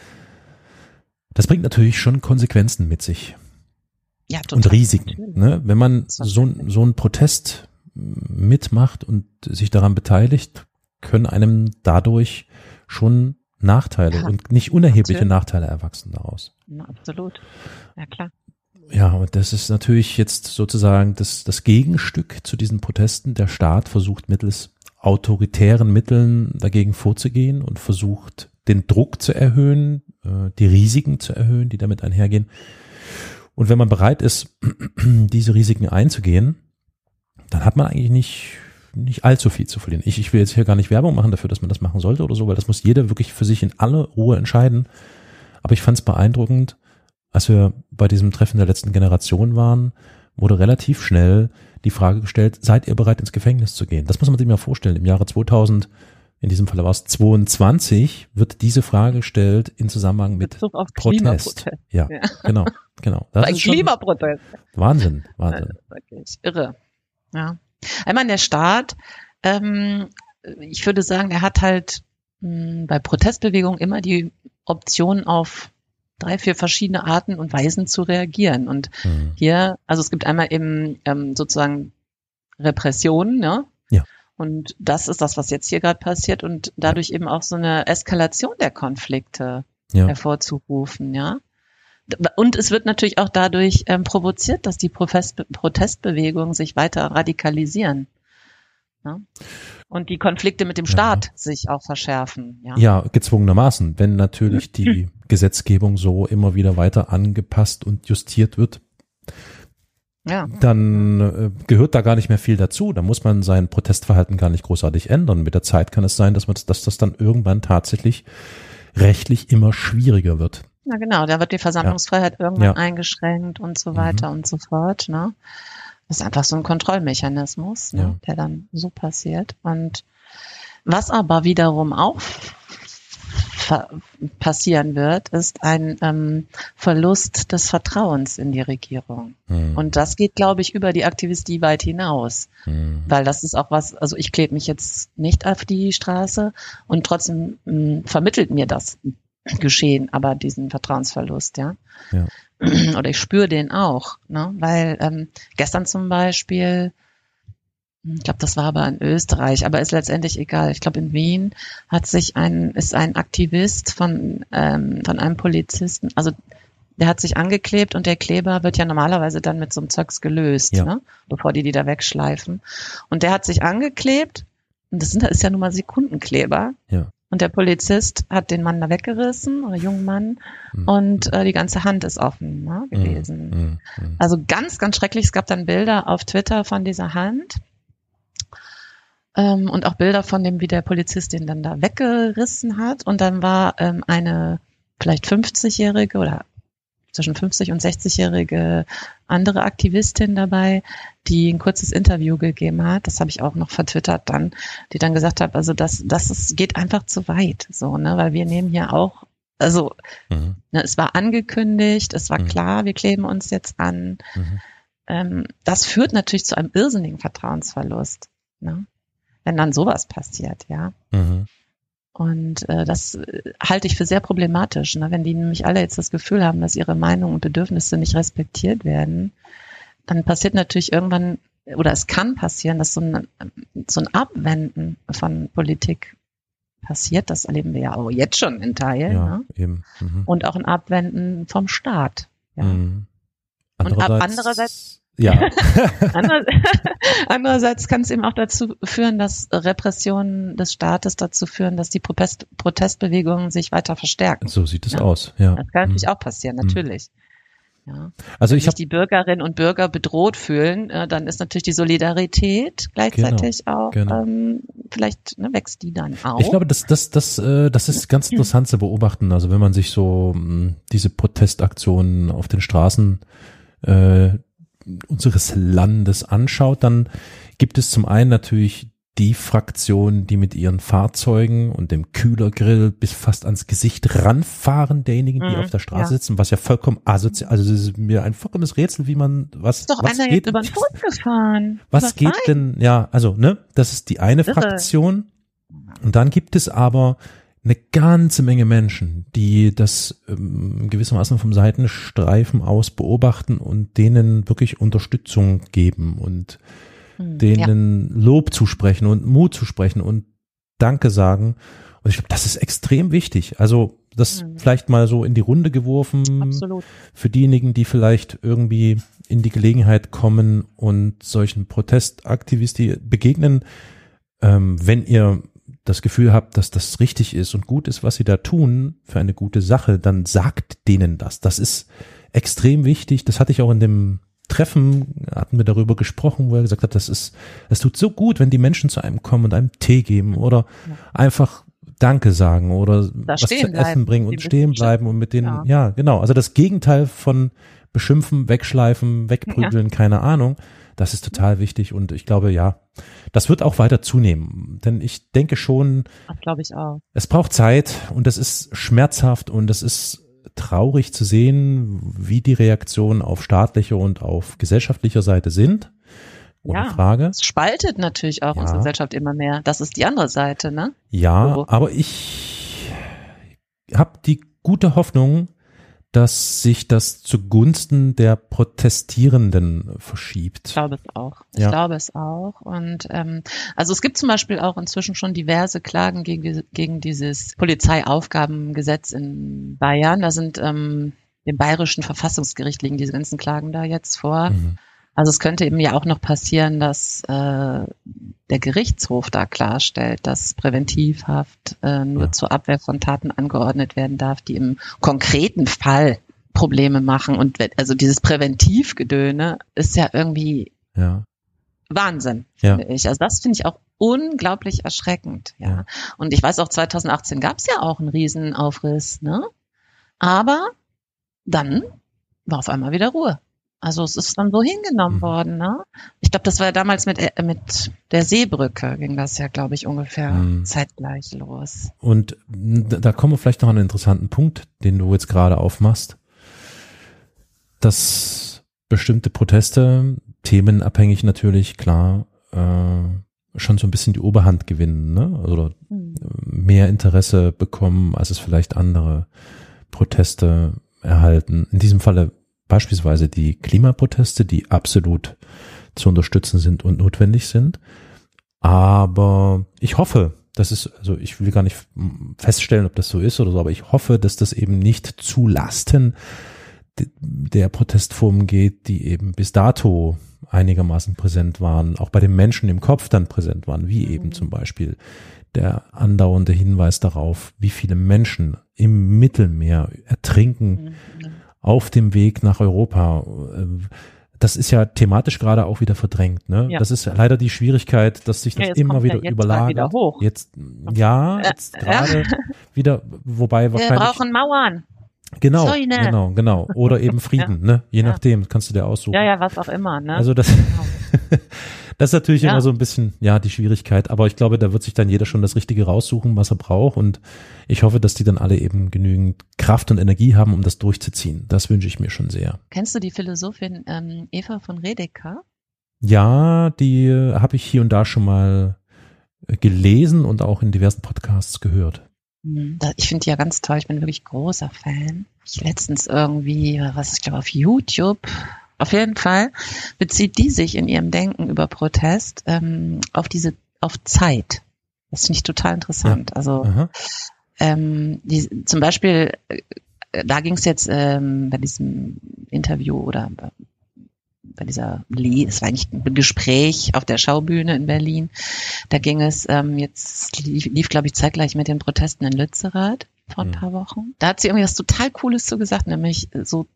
das bringt natürlich schon Konsequenzen mit sich. Ja, total. Und Risiken. Ne? Wenn man so, so einen Protest mitmacht und sich daran beteiligt, können einem dadurch schon Nachteile ja, und nicht unerhebliche absolut. Nachteile erwachsen daraus. Na, absolut. Ja, klar. Ja, und das ist natürlich jetzt sozusagen das, das Gegenstück zu diesen Protesten. Der Staat versucht mittels autoritären Mitteln dagegen vorzugehen und versucht den Druck zu erhöhen, äh, die Risiken zu erhöhen, die damit einhergehen. Und wenn man bereit ist, diese Risiken einzugehen, dann hat man eigentlich nicht, nicht allzu viel zu verlieren. Ich, ich will jetzt hier gar nicht Werbung machen dafür, dass man das machen sollte oder so, weil das muss jeder wirklich für sich in aller Ruhe entscheiden. Aber ich fand es beeindruckend, als wir bei diesem Treffen der letzten Generation waren, wurde relativ schnell die Frage gestellt, seid ihr bereit ins Gefängnis zu gehen? Das muss man sich mal vorstellen. Im Jahre 2000 in diesem Fall war es 22, wird diese Frage gestellt in Zusammenhang mit Protest. Ja, ja, genau, genau. Das ein Klimaprotest. Wahnsinn, Wahnsinn. Wirklich irre. Ja. Einmal der Staat, ähm, ich würde sagen, er hat halt mh, hm, bei Protestbewegungen immer die Option auf drei, vier verschiedene Arten und Weisen zu reagieren. Und mhm. hier, also es gibt einmal eben ähm, sozusagen Repression, ne? Ja. Und das ist das, was jetzt hier gerade passiert und dadurch eben auch so eine Eskalation der Konflikte ja. hervorzurufen, ja. Und es wird natürlich auch dadurch ähm, provoziert, dass die Protest Protestbewegungen sich weiter radikalisieren. Ja? Und die Konflikte mit dem Staat ja. sich auch verschärfen. Ja, ja gezwungenermaßen. Wenn natürlich die Gesetzgebung so immer wieder weiter angepasst und justiert wird, ja. dann äh, gehört da gar nicht mehr viel dazu. Da muss man sein Protestverhalten gar nicht großartig ändern. Mit der Zeit kann es sein, dass man dass das dann irgendwann tatsächlich rechtlich immer schwieriger wird. Na genau, da wird die Versammlungsfreiheit ja. irgendwann ja. eingeschränkt und so weiter mhm. und so fort. Ne? Das ist einfach so ein Kontrollmechanismus, ne, der dann so passiert. Und was aber wiederum auch passieren wird, ist ein ähm, Verlust des Vertrauens in die Regierung. Mhm. Und das geht, glaube ich, über die Aktivistie weit hinaus. Mhm. Weil das ist auch was, also ich klebe mich jetzt nicht auf die Straße und trotzdem mh, hm, vermittelt mir das Geschehen, aber diesen Vertrauensverlust, ja. ja. Oder ich spüre den auch, ne? Weil ähm, gestern zum Beispiel Ich glaube, das war aber in Österreich, aber ist letztendlich egal. Ich glaube, in Wien hat sich ein, ist ein Aktivist von, ähm, von einem Polizisten, also der hat sich angeklebt und der Kleber wird ja normalerweise dann mit so einem Zeugs gelöst, ja. ne? bevor die die da wegschleifen. Und der hat sich angeklebt und das sind, ist ja nun mal Sekundenkleber. Ja. Und der Polizist hat den Mann da weggerissen, oder jungen Mann, mhm. und äh, die ganze Hand ist offen ne, gewesen. Mhm. Mhm. Also ganz, ganz schrecklich. Es gab dann Bilder auf Twitter von dieser Hand. Ähm, und auch Bilder von dem, wie der Polizist den dann da weggerissen hat. Und dann war ähm, eine vielleicht 50-jährige oder zwischen 50 und 60-jährige andere Aktivistin dabei, die ein kurzes Interview gegeben hat. Das habe ich auch noch vertwittert dann, die dann gesagt hat, also das, das ist, geht einfach zu weit, so, ne, weil wir nehmen hier auch, also, mhm. ne, es war angekündigt, es war mhm. klar, wir kleben uns jetzt an. Mhm. Ähm, das führt natürlich zu einem irrsinnigen Vertrauensverlust, ne, wenn dann sowas passiert, ja. Mhm. Und äh, das äh, halte ich für sehr problematisch, ne? wenn die nämlich alle jetzt das Gefühl haben, dass ihre Meinung und Bedürfnisse nicht respektiert werden, dann passiert natürlich irgendwann, oder es kann passieren, dass so ein, so ein Abwenden von Politik passiert. Das erleben wir ja auch jetzt schon in Teilen. Ja, ne? eben. Mhm. Und auch ein Abwenden vom Staat. Ja. Mhm. Und ab, andererseits ja. Andererseits kann es eben auch dazu führen, dass Repressionen des Staates dazu führen, dass die Protest Protestbewegungen sich weiter verstärken. So sieht es ja. aus, ja. Das kann natürlich mhm. auch passieren, natürlich. Ja. Also ich Wenn sich die Bürgerinnen und Bürger bedroht fühlen, äh, dann ist natürlich die Solidarität gleichzeitig genau, auch genau. Ähm, vielleicht ne, wächst die dann auch. Ich glaube, das das das äh, das ist ganz interessant zu beobachten. Also wenn man sich so mh, hm, diese Protestaktionen auf den Straßen äh, unseres Landes anschaut, dann gibt es zum einen natürlich die Fraktion, die mit ihren Fahrzeugen und dem Kühlergrill bis fast ans Gesicht ranfahren, derjenigen, die mhm, auf der Straße ja. sitzen, was ja vollkommen asozial, also es ist mir ein vollkommenes Rätsel, wie man, was, ist doch was einer geht, jetzt über den Tod gefahren. Was geht denn, ja, also, ne, das ist die eine Irre. Fraktion. Und dann gibt es aber eine ganze Menge Menschen, die das ähm, gewissermaßen vom Seitenstreifen aus beobachten und denen wirklich Unterstützung geben und hm, denen ja. Lob zusprechen und Mut zusprechen und Danke sagen. Und ich glaube, das ist extrem wichtig. Also das hm. vielleicht mal so in die Runde geworfen Absolut. für diejenigen, die vielleicht irgendwie in die Gelegenheit kommen und solchen Protestaktivisten begegnen. Ähm, wenn ihr das Gefühl habt, dass das richtig ist und gut ist, was sie da tun für eine gute Sache, dann sagt denen das. Das ist extrem wichtig. Das hatte ich auch in dem Treffen, hatten wir darüber gesprochen, wo er gesagt hat, das ist, es tut so gut, wenn die Menschen zu einem kommen und einem Tee geben oder ja. einfach Danke sagen oder was zu bleiben, essen bringen und stehen bleiben und mit denen, ja. ja, genau. Also das Gegenteil von beschimpfen, wegschleifen, wegprügeln, ja. keine Ahnung. Das ist total wichtig und ich glaube, ja, das wird auch weiter zunehmen. Denn ich denke schon, glaube ich auch. Es braucht Zeit und es ist schmerzhaft und es ist traurig zu sehen, wie die Reaktionen auf staatlicher und auf gesellschaftlicher Seite sind. Ohne ja, Frage. Es spaltet natürlich auch ja. unsere Gesellschaft immer mehr. Das ist die andere Seite, ne? Ja, so. aber ich habe die gute Hoffnung, dass sich das zugunsten der Protestierenden verschiebt. Ich glaube es auch. Ich ja. glaube es auch. Und ähm, also es gibt zum Beispiel auch inzwischen schon diverse Klagen gegen, gegen dieses Polizeiaufgabengesetz in Bayern. Da sind ähm, dem bayerischen Verfassungsgericht liegen diese ganzen Klagen da jetzt vor. Mhm. Also es könnte eben ja auch noch passieren, dass äh, der Gerichtshof da klarstellt, dass Präventivhaft äh, nur ja. zur Abwehr von Taten angeordnet werden darf, die im konkreten Fall Probleme machen. Und also dieses Präventivgedöne ist ja irgendwie ja. Wahnsinn, finde ja. ich. Also das finde ich auch unglaublich erschreckend. Ja. ja. Und ich weiß auch, 2018 gab es ja auch einen Riesenaufriss, ne? Aber dann war auf einmal wieder Ruhe. Also es ist dann so hingenommen mhm. worden. Ne? Ich glaube, das war ja damals mit, äh, mit der Seebrücke, ging das ja, glaube ich, ungefähr mhm. zeitgleich los. Und da kommen wir vielleicht noch an einen interessanten Punkt, den du jetzt gerade aufmachst, dass bestimmte Proteste, themenabhängig natürlich, klar, äh, schon so ein bisschen die Oberhand gewinnen, ne? Oder mhm. mehr Interesse bekommen, als es vielleicht andere Proteste erhalten. In diesem Falle beispielsweise die Klimaproteste, die absolut zu unterstützen sind und notwendig sind. Aber ich hoffe, das ist, also ich will gar nicht feststellen, ob das so ist oder so, aber ich hoffe, dass das eben nicht zu Lasten der Protestformen geht, die eben bis dato einigermaßen präsent waren, auch bei den Menschen im Kopf dann präsent waren, wie eben mhm. zum Beispiel der andauernde Hinweis darauf, wie viele Menschen im Mittelmeer ertrinken mhm. Auf dem Weg nach Europa. Das ist ja thematisch gerade auch wieder verdrängt. Ne? Ja. Das ist leider die Schwierigkeit, dass sich das ja, immer wieder ja überlagert. Wieder hoch. Jetzt ja, jetzt gerade wieder, wobei wahrscheinlich. Wir brauchen Mauern. Genau, Zäune. genau, genau. Oder eben Frieden, ne? Je nachdem, kannst du dir aussuchen. Ja, ja, was auch immer, ne? Also das, genau. das ist natürlich ja. immer so ein bisschen, ja, die Schwierigkeit. Aber ich glaube, da wird sich dann jeder schon das Richtige raussuchen, was er braucht. Und ich hoffe, dass die dann alle eben genügend Kraft und Energie haben, um das durchzuziehen. Das wünsche ich mir schon sehr. Kennst du die Philosophin ähm, Eva von Redeker? Ja, die äh, habe ich hier und da schon mal äh, gelesen und auch in diversen Podcasts gehört. Hm, ich finde die ja ganz toll. Ich bin wirklich großer Fan. Ich letztens irgendwie, was ich glaube auf YouTube, auf jeden Fall bezieht die sich in ihrem Denken über Protest ähm, auf diese, auf Zeit. Das finde ich total interessant. Ja. Also ähm, die, zum Beispiel, äh, da ging es jetzt ähm, bei diesem Interview oder bei dieser es war eigentlich ein Gespräch auf der Schaubühne in Berlin. Da ging es ähm, jetzt lief, lief glaube ich zeitgleich mit den Protesten in Lützerath vor ein mhm. paar Wochen. Da hat sie irgendwie was total Cooles zu gesagt, nämlich so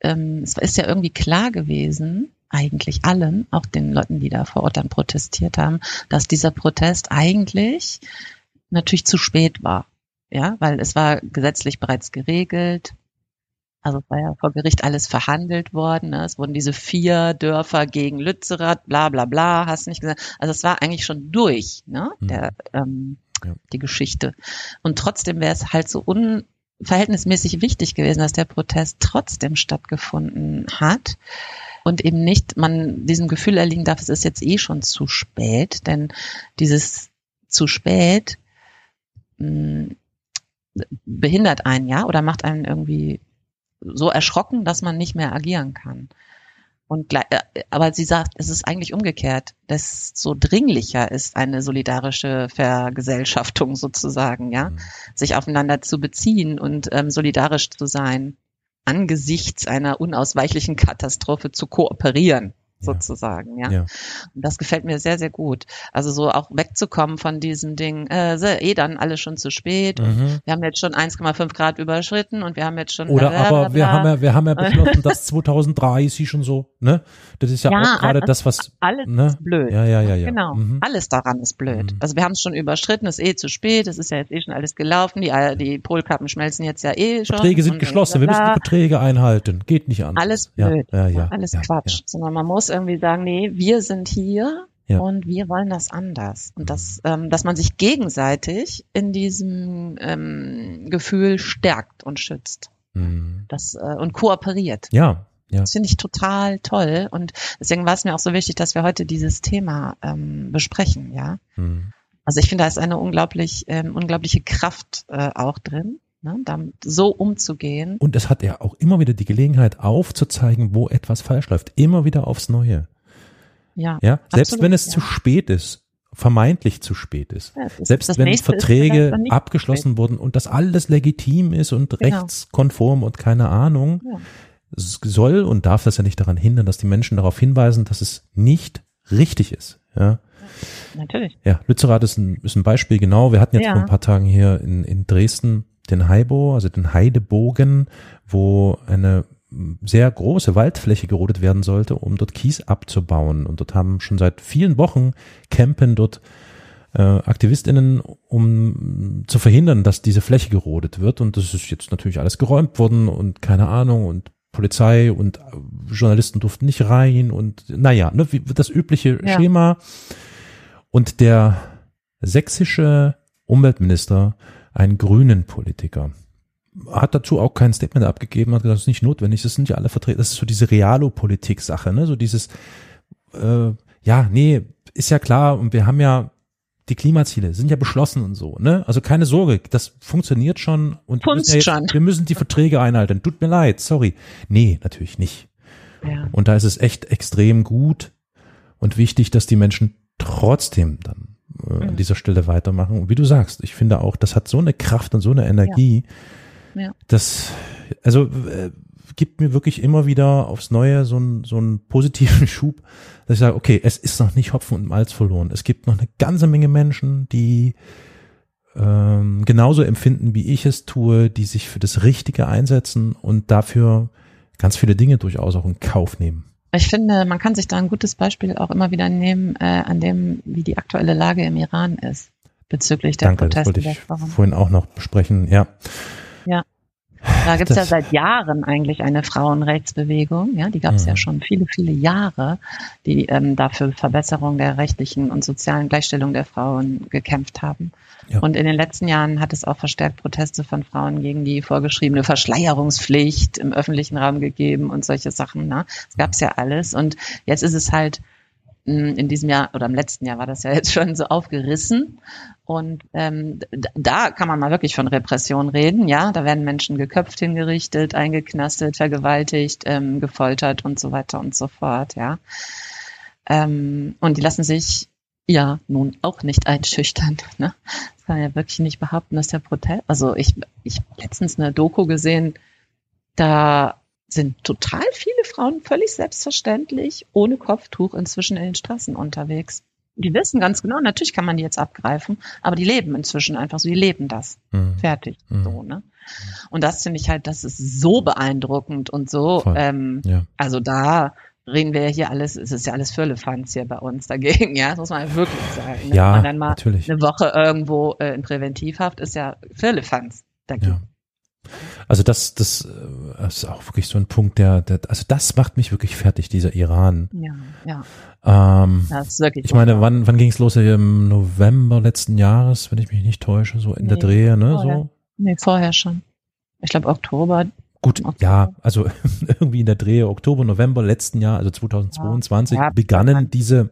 ähm, es ist ja irgendwie klar gewesen, eigentlich allen, auch den Leuten, die da vor Ort dann protestiert haben, dass dieser Protest eigentlich natürlich zu spät war. Ja, weil es war gesetzlich bereits geregelt. Also es war ja vor Gericht alles verhandelt worden. Ne? Es wurden diese vier Dörfer gegen Lützerath, bla bla bla, hast nicht gesagt. Also es war eigentlich schon durch, ne? Mhm. Der, ähm, ja. die Geschichte. Und trotzdem wäre es halt so unverhältnismäßig wichtig gewesen, dass der Protest trotzdem stattgefunden hat und eben nicht man diesem Gefühl erliegen darf, es ist jetzt eh schon zu spät, denn dieses zu spät mh, hm, behindert einen ja oder macht einen irgendwie so erschrocken, dass man nicht mehr agieren kann. Und äh, aber sie sagt, es ist eigentlich umgekehrt. Desto dringlicher ist eine solidarische Vergesellschaftung sozusagen, ja, mhm. sich aufeinander zu beziehen und ähm, solidarisch zu sein, angesichts einer unausweichlichen Katastrophe zu kooperieren sozusagen, ja. ja. Und das gefällt mir sehr, sehr gut. Also so auch wegzukommen von diesem Ding, äh, eh dann alles schon zu spät. Mhm. Wir haben jetzt schon 1,5 Grad überschritten und wir haben jetzt schon. Oder aber wir haben ja, wir haben ja beschlossen, dass 2030 und so, ne? Das ist ja, ja auch gerade das, was. Alles ne? ist blöd. Ja, ja, ja, ja. Genau. Mhm. Alles daran ist blöd. Mhm. Also wir haben es schon überschritten, ist eh zu spät, es ist ja jetzt eh schon alles gelaufen, die, die Polkappen schmelzen jetzt ja eh schon. Verträge sind geschlossen, wir müssen die Verträge einhalten. Geht nicht an. Alles blöd. Ja, ja, ja, alles Quatsch. Sondern man muss irgendwie sagen, nee, wir sind hier ja. und wir wollen das anders. Und das, ähm, dass man sich gegenseitig in diesem ähm, Gefühl stärkt und schützt. Mhm. Das, äh, und kooperiert. Ja. Ja. Das finde ich total toll. Und deswegen war es mir auch so wichtig, dass wir heute dieses Thema ähm, besprechen, ja. Mhm. Also ich finde, da ist eine unglaublich, ähm, unglaubliche Kraft äh, auch drin ne, damit so umzugehen. Und es hat ja auch immer wieder die Gelegenheit aufzuzeigen, wo etwas falsch läuft. Immer wieder aufs Neue. Ja. Ja, selbst absolut, wenn es ja. zu spät ist, vermeintlich zu spät ist. Ja, ist selbst wenn Verträge abgeschlossen wurden und das alles legitim ist und genau. rechtskonform und keine Ahnung, ja. soll und darf das ja nicht daran hindern, dass die Menschen darauf hinweisen, dass es nicht richtig ist. Ja. Natürlich. Ja, Lützerath ist ein, ist ein Beispiel, genau. Wir hatten jetzt vor ein paar Tagen hier in, in Dresden den Heibo, also den Heidebogen, wo eine sehr große Waldfläche gerodet werden sollte, um dort Kies abzubauen. Und dort haben schon seit vielen Wochen campen dort äh, AktivistInnen, um zu verhindern, dass diese Fläche gerodet wird. Und das ist jetzt natürlich alles geräumt worden und keine Ahnung und Polizei und Journalisten durften nicht rein und naja, ne, wie das übliche ja. Schema. Und der sächsische Umweltminister, ein grünen Politiker, hat dazu auch kein Statement abgegeben, hat gesagt, das ist nicht notwendig, das sind ja alle vertreten, das ist so diese Realo-Politik-Sache, ne, so dieses, äh, ja, nee, ist ja klar und wir haben ja die Klimaziele sind ja beschlossen und so, ne? Also keine Sorge, das funktioniert schon und wir müssen, ja jetzt, wir müssen die Verträge einhalten. Tut mir leid, sorry. Nee, natürlich nicht. Ja. Und da ist es echt extrem gut und wichtig, dass die Menschen trotzdem dann äh, mhm. an dieser Stelle weitermachen. Und wie du sagst, ich finde auch, das hat so eine Kraft und so eine Energie, ja. Ja. dass, also äh, gibt mir wirklich immer wieder aufs Neue so einen, so einen positiven Schub, dass ich sage, okay, es ist noch nicht Hopfen und Malz verloren. Es gibt noch eine ganze Menge Menschen, die ähm, genauso empfinden, wie ich es tue, die sich für das Richtige einsetzen und dafür ganz viele Dinge durchaus auch in Kauf nehmen. Ich finde, man kann sich da ein gutes Beispiel auch immer wieder nehmen, äh, an dem, wie die aktuelle Lage im Iran ist bezüglich der Danke, Proteste das wollte ich vorhin auch noch besprechen, ja. Ja. Da gibt es ja seit Jahren eigentlich eine Frauenrechtsbewegung, ja, die gab es mhm. ja schon viele, viele Jahre, die ähm, dafür Verbesserung der rechtlichen und sozialen Gleichstellung der Frauen gekämpft haben. Ja. Und in den letzten Jahren hat es auch verstärkt Proteste von Frauen gegen die vorgeschriebene Verschleierungspflicht im öffentlichen Raum gegeben und solche Sachen. Ne? Das gab es ja alles. Und jetzt ist es halt in diesem Jahr oder im letzten Jahr war das ja jetzt schon so aufgerissen. Und ähm, da kann man mal wirklich von Repression reden. Ja, da werden Menschen geköpft, hingerichtet, eingeknastet, vergewaltigt, ähm, gefoltert und so weiter und so fort. Ja, ähm, und die lassen sich ja nun auch nicht einschüchtern. Ne? Das kann man ja wirklich nicht behaupten, dass der Protest. Also ich, ich letztens eine Doku gesehen, da sind total viele Frauen völlig selbstverständlich ohne Kopftuch inzwischen in den Straßen unterwegs. Die wissen ganz genau, natürlich kann man die jetzt abgreifen, aber die leben inzwischen einfach so, die leben das. Mhm. Fertig. Mhm. So, ne? Und das finde ich halt, das ist so beeindruckend und so, ähm, ja. also da reden wir ja hier alles, es ist ja alles Firlefanz hier bei uns dagegen, ja, das muss man wirklich sagen. Ne? Ja, Wenn man dann mal natürlich. eine Woche irgendwo äh, in Präventivhaft ist ja Firlefanz dagegen. Ja. Also das, das äh, ist auch wirklich so ein Punkt, der, der, also das macht mich wirklich fertig, dieser Iran. Ja, ja. Ähm, das ist wirklich ich meine, wann, wann ging es los? Im November letzten Jahres, wenn ich mich nicht täusche, so in nee, der Drehe, ne? Vorher. So. Nee, vorher schon. Ich glaube Oktober. Gut, Oktober. ja, also irgendwie in der Drehe Oktober, November letzten Jahr, also 2022, ja, begannen diese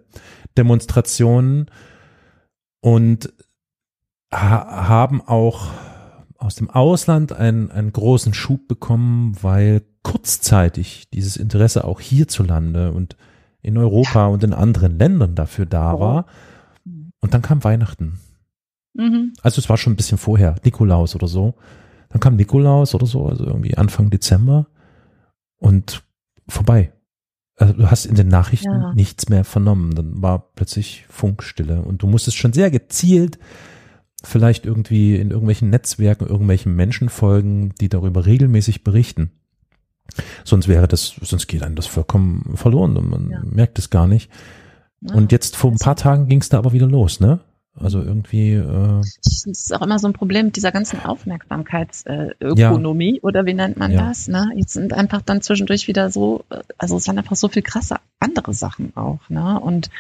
Demonstrationen und ha haben auch aus dem Ausland einen, einen großen Schub bekommen, weil kurzzeitig dieses Interesse auch hierzulande und in Europa ja. und in anderen Ländern dafür da oh. war. Und dann kam Weihnachten. Mhm. Also es war schon ein bisschen vorher, Nikolaus oder so. Dann kam Nikolaus oder so, also irgendwie Anfang Dezember und vorbei. Also du hast in den Nachrichten ja. nichts mehr vernommen. Dann war plötzlich Funkstille und du musstest schon sehr gezielt vielleicht irgendwie in irgendwelchen Netzwerken irgendwelchen Menschen folgen, die darüber regelmäßig berichten. Sonst wäre das, sonst geht einem das vollkommen verloren und man ja. merkt es gar nicht. Und jetzt vor ein paar Tagen ging es da aber wieder los, ne? Also irgendwie. Äh, das ist auch immer so ein Problem mit dieser ganzen Aufmerksamkeitsökonomie ja. oder wie nennt man ja. das? Ne? Jetzt sind einfach dann zwischendurch wieder so, äh, also es sind einfach so viel krasse andere Sachen auch, ne? Und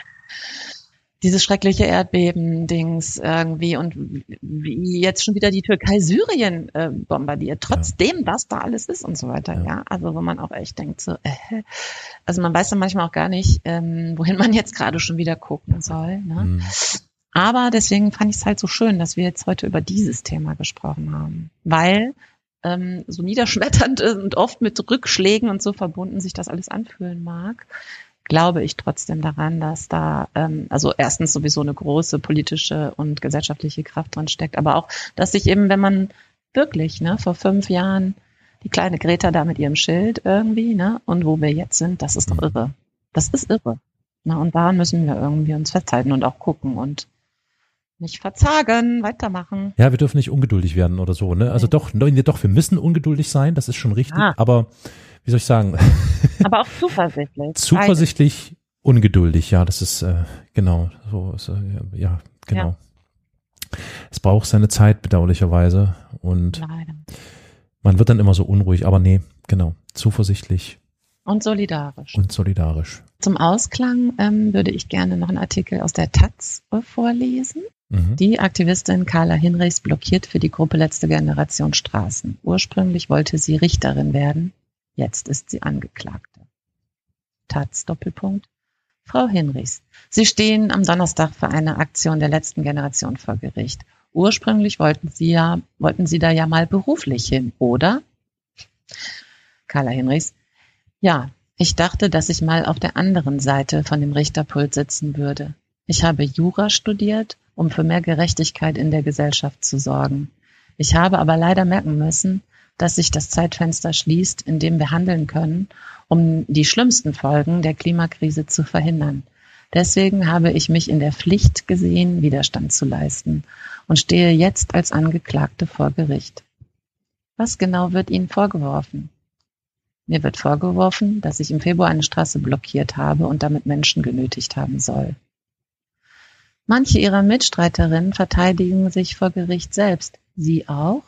dieses schreckliche Erdbeben-Dings irgendwie und wie jetzt schon wieder die Türkei Syrien äh, bombardiert, trotzdem, ja. dass da alles ist und so weiter, ja. ja. Also wo man auch echt denkt, so, äh, also man weiß dann manchmal auch gar nicht, ähm, wohin man jetzt gerade schon wieder gucken soll. Ne? Mhm. Aber deswegen fand ich es halt so schön, dass wir jetzt heute über dieses Thema gesprochen haben, weil ähm, so niederschmetternd und oft mit Rückschlägen und so verbunden sich das alles anfühlen mag glaube ich trotzdem daran, dass da ähm, also erstens sowieso eine große politische und gesellschaftliche Kraft drin steckt, aber auch, dass sich eben, wenn man wirklich ne, vor fünf Jahren die kleine Greta da mit ihrem Schild irgendwie, ne, und wo wir jetzt sind, das ist doch irre. Das ist irre. Ne, und daran müssen wir irgendwie uns festhalten und auch gucken und nicht verzagen, weitermachen. Ja, wir dürfen nicht ungeduldig werden oder so, ne? Also doch, doch, wir müssen ungeduldig sein, das ist schon richtig, ah. aber wie soll ich sagen? Aber auch zuversichtlich. zuversichtlich, ungeduldig, ja, das ist äh, genau so, ist, äh, ja, genau. Ja. Es braucht seine Zeit bedauerlicherweise und Leider. man wird dann immer so unruhig, aber nee, genau, zuversichtlich. Und solidarisch. Und solidarisch. Zum Ausklang ähm, würde ich gerne noch einen Artikel aus der Taz vorlesen. Mhm. Die Aktivistin Carla Hinrichs blockiert für die Gruppe Letzte Generation Straßen. Ursprünglich wollte sie Richterin werden, Jetzt ist sie Angeklagte. Taz Doppelpunkt. Frau Hinrichs, Sie stehen am Donnerstag für eine Aktion der letzten Generation vor Gericht. Ursprünglich wollten Sie ja, wollten Sie da ja mal beruflich hin, oder? Carla Hinrichs. Ja, Ich dachte, dass ich mal auf der anderen Seite von dem Richterpult sitzen würde. Ich habe Jura studiert, um für mehr Gerechtigkeit in der Gesellschaft zu sorgen. Ich habe aber leider merken müssen, dass sich das Zeitfenster schließt, in dem wir handeln können, um die schlimmsten Folgen der Klimakrise zu verhindern. Deswegen habe ich mich in der Pflicht gesehen, Widerstand zu leisten und stehe jetzt als Angeklagte vor Gericht. Was genau wird Ihnen vorgeworfen? Mir wird vorgeworfen, dass ich im Februar eine Straße blockiert habe und damit Menschen genötigt haben soll. Manche ihrer Mitstreiterinnen verteidigen sich vor Gericht selbst. Sie auch?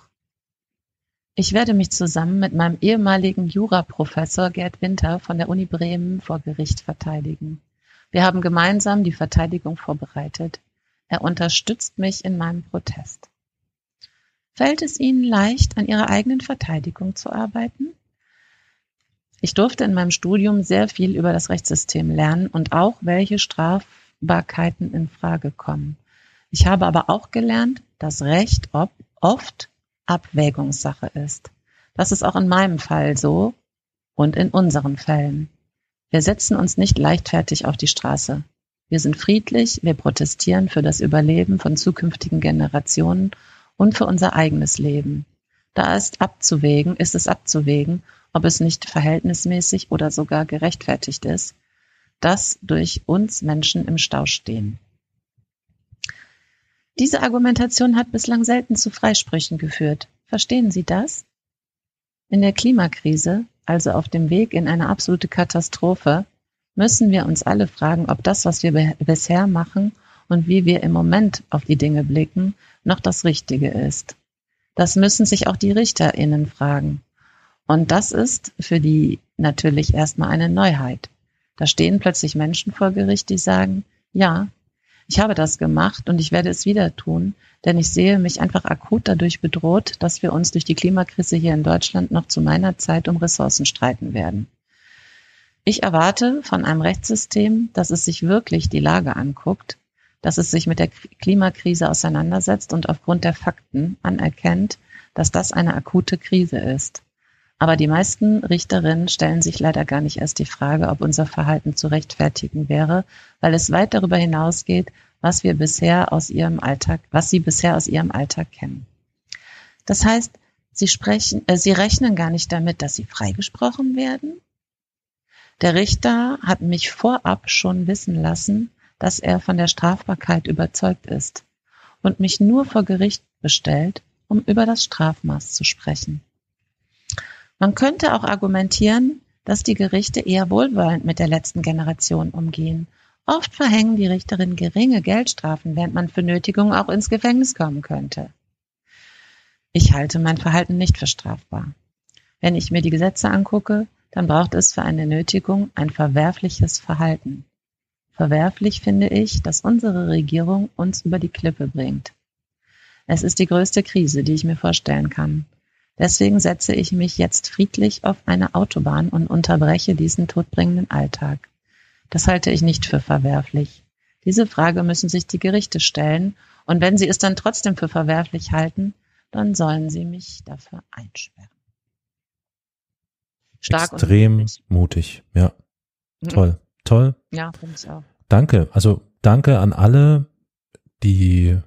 Ich werde mich zusammen mit meinem ehemaligen Juraprofessor Gerd Winter von der Uni Bremen vor Gericht verteidigen. Wir haben gemeinsam die Verteidigung vorbereitet. Er unterstützt mich in meinem Protest. Fällt es Ihnen leicht, an Ihrer eigenen Verteidigung zu arbeiten? Ich durfte in meinem Studium sehr viel über das Rechtssystem lernen und auch, welche Strafbarkeiten in Frage kommen. Ich habe aber auch gelernt, dass Recht oft Abwägungssache ist. Das ist auch in meinem Fall so und in unseren Fällen. Wir setzen uns nicht leichtfertig auf die Straße. Wir sind friedlich, wir protestieren für das Überleben von zukünftigen Generationen und für unser eigenes Leben. Da ist abzuwägen, ist es abzuwägen, ob es nicht verhältnismäßig oder sogar gerechtfertigt ist, dass durch uns Menschen im Stau stehen. Diese Argumentation hat bislang selten zu Freisprüchen geführt. Verstehen Sie das? In der Klimakrise, also auf dem Weg in eine absolute Katastrophe, müssen wir uns alle fragen, ob das, was wir bisher machen und wie wir im Moment auf die Dinge blicken, noch das Richtige ist. Das müssen sich auch die Richterinnen fragen. Und das ist für die natürlich erstmal eine Neuheit. Da stehen plötzlich Menschen vor Gericht, die sagen, ja, ich habe das gemacht und ich werde es wieder tun, denn ich sehe mich einfach akut dadurch bedroht, dass wir uns durch die Klimakrise hier in Deutschland noch zu meiner Zeit um Ressourcen streiten werden. Ich erwarte von einem Rechtssystem, dass es sich wirklich die Lage anguckt, dass es sich mit der Klimakrise auseinandersetzt und aufgrund der Fakten anerkennt, dass das eine akute Krise ist. Aber die meisten Richterinnen stellen sich leider gar nicht erst die Frage, ob unser Verhalten zu rechtfertigen wäre, weil es weit darüber hinausgeht, was wir bisher aus ihrem Alltag, was sie bisher aus ihrem Alltag kennen. Das heißt, sie sprechen, äh, sie rechnen gar nicht damit, dass sie freigesprochen werden. Der Richter hat mich vorab schon wissen lassen, dass er von der Strafbarkeit überzeugt ist und mich nur vor Gericht bestellt, um über das Strafmaß zu sprechen. Man könnte auch argumentieren, dass die Gerichte eher wohlwollend mit der letzten Generation umgehen. Oft verhängen die Richterinnen geringe Geldstrafen, während man für Nötigung auch ins Gefängnis kommen könnte. Ich halte mein Verhalten nicht für strafbar. Wenn ich mir die Gesetze angucke, dann braucht es für eine Nötigung ein verwerfliches Verhalten. Verwerflich finde ich, dass unsere Regierung uns über die Klippe bringt. Es ist die größte Krise, die ich mir vorstellen kann. Deswegen setze ich mich jetzt friedlich auf eine Autobahn und unterbreche diesen todbringenden Alltag. Das halte ich nicht für verwerflich. Diese Frage müssen sich die Gerichte stellen, und wenn sie es dann trotzdem für verwerflich halten, dann sollen sie mich dafür einsperren. Stark Extrem mutig. mutig, ja. Mhm. Toll, toll. Ja, finde ich auch. Danke, also danke an alle, die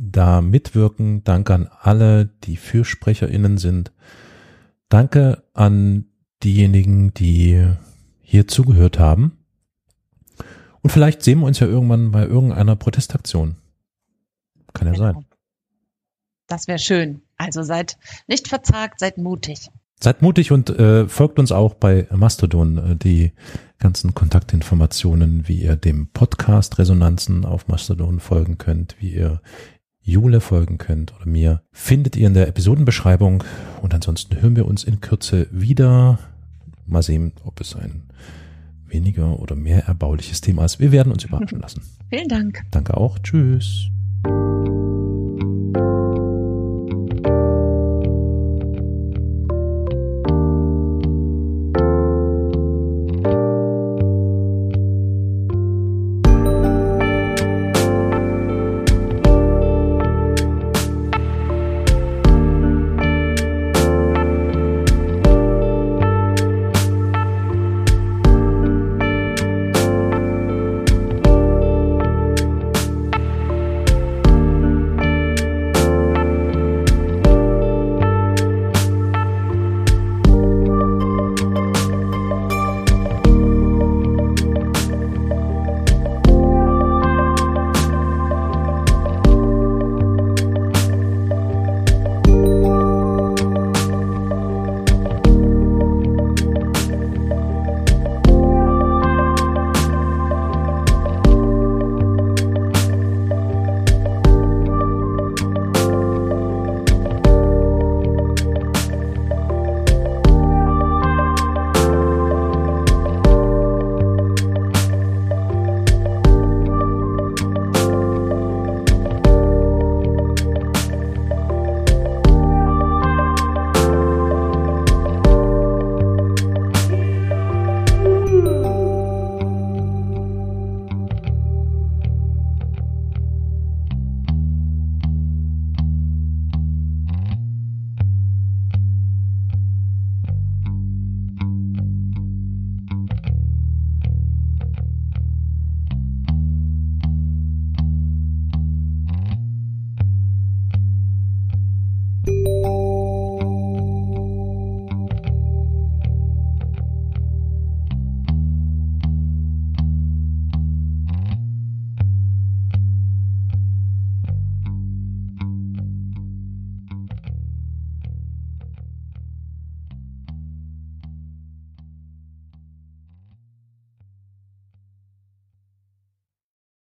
da mitwirken. Danke an alle, die FürsprecherInnen sind. Danke an diejenigen, die hier zugehört haben. Und vielleicht sehen wir uns ja irgendwann bei irgendeiner Protestaktion. Kann ja genau. sein. Das wäre schön. Also seid nicht verzagt, seid mutig. Seid mutig und äh, folgt uns auch bei Mastodon. Äh, die ganzen Kontaktinformationen, wie ihr dem Podcast Resonanzen auf Mastodon folgen könnt, wie ihr Jule folgen könnt oder mir, findet ihr in der Episodenbeschreibung. Und ansonsten hören wir uns in Kürze wieder. Mal sehen, ob es ein weniger oder mehr erbauliches Thema ist. Wir werden uns überraschen lassen. Vielen Dank. Danke auch. Tschüss.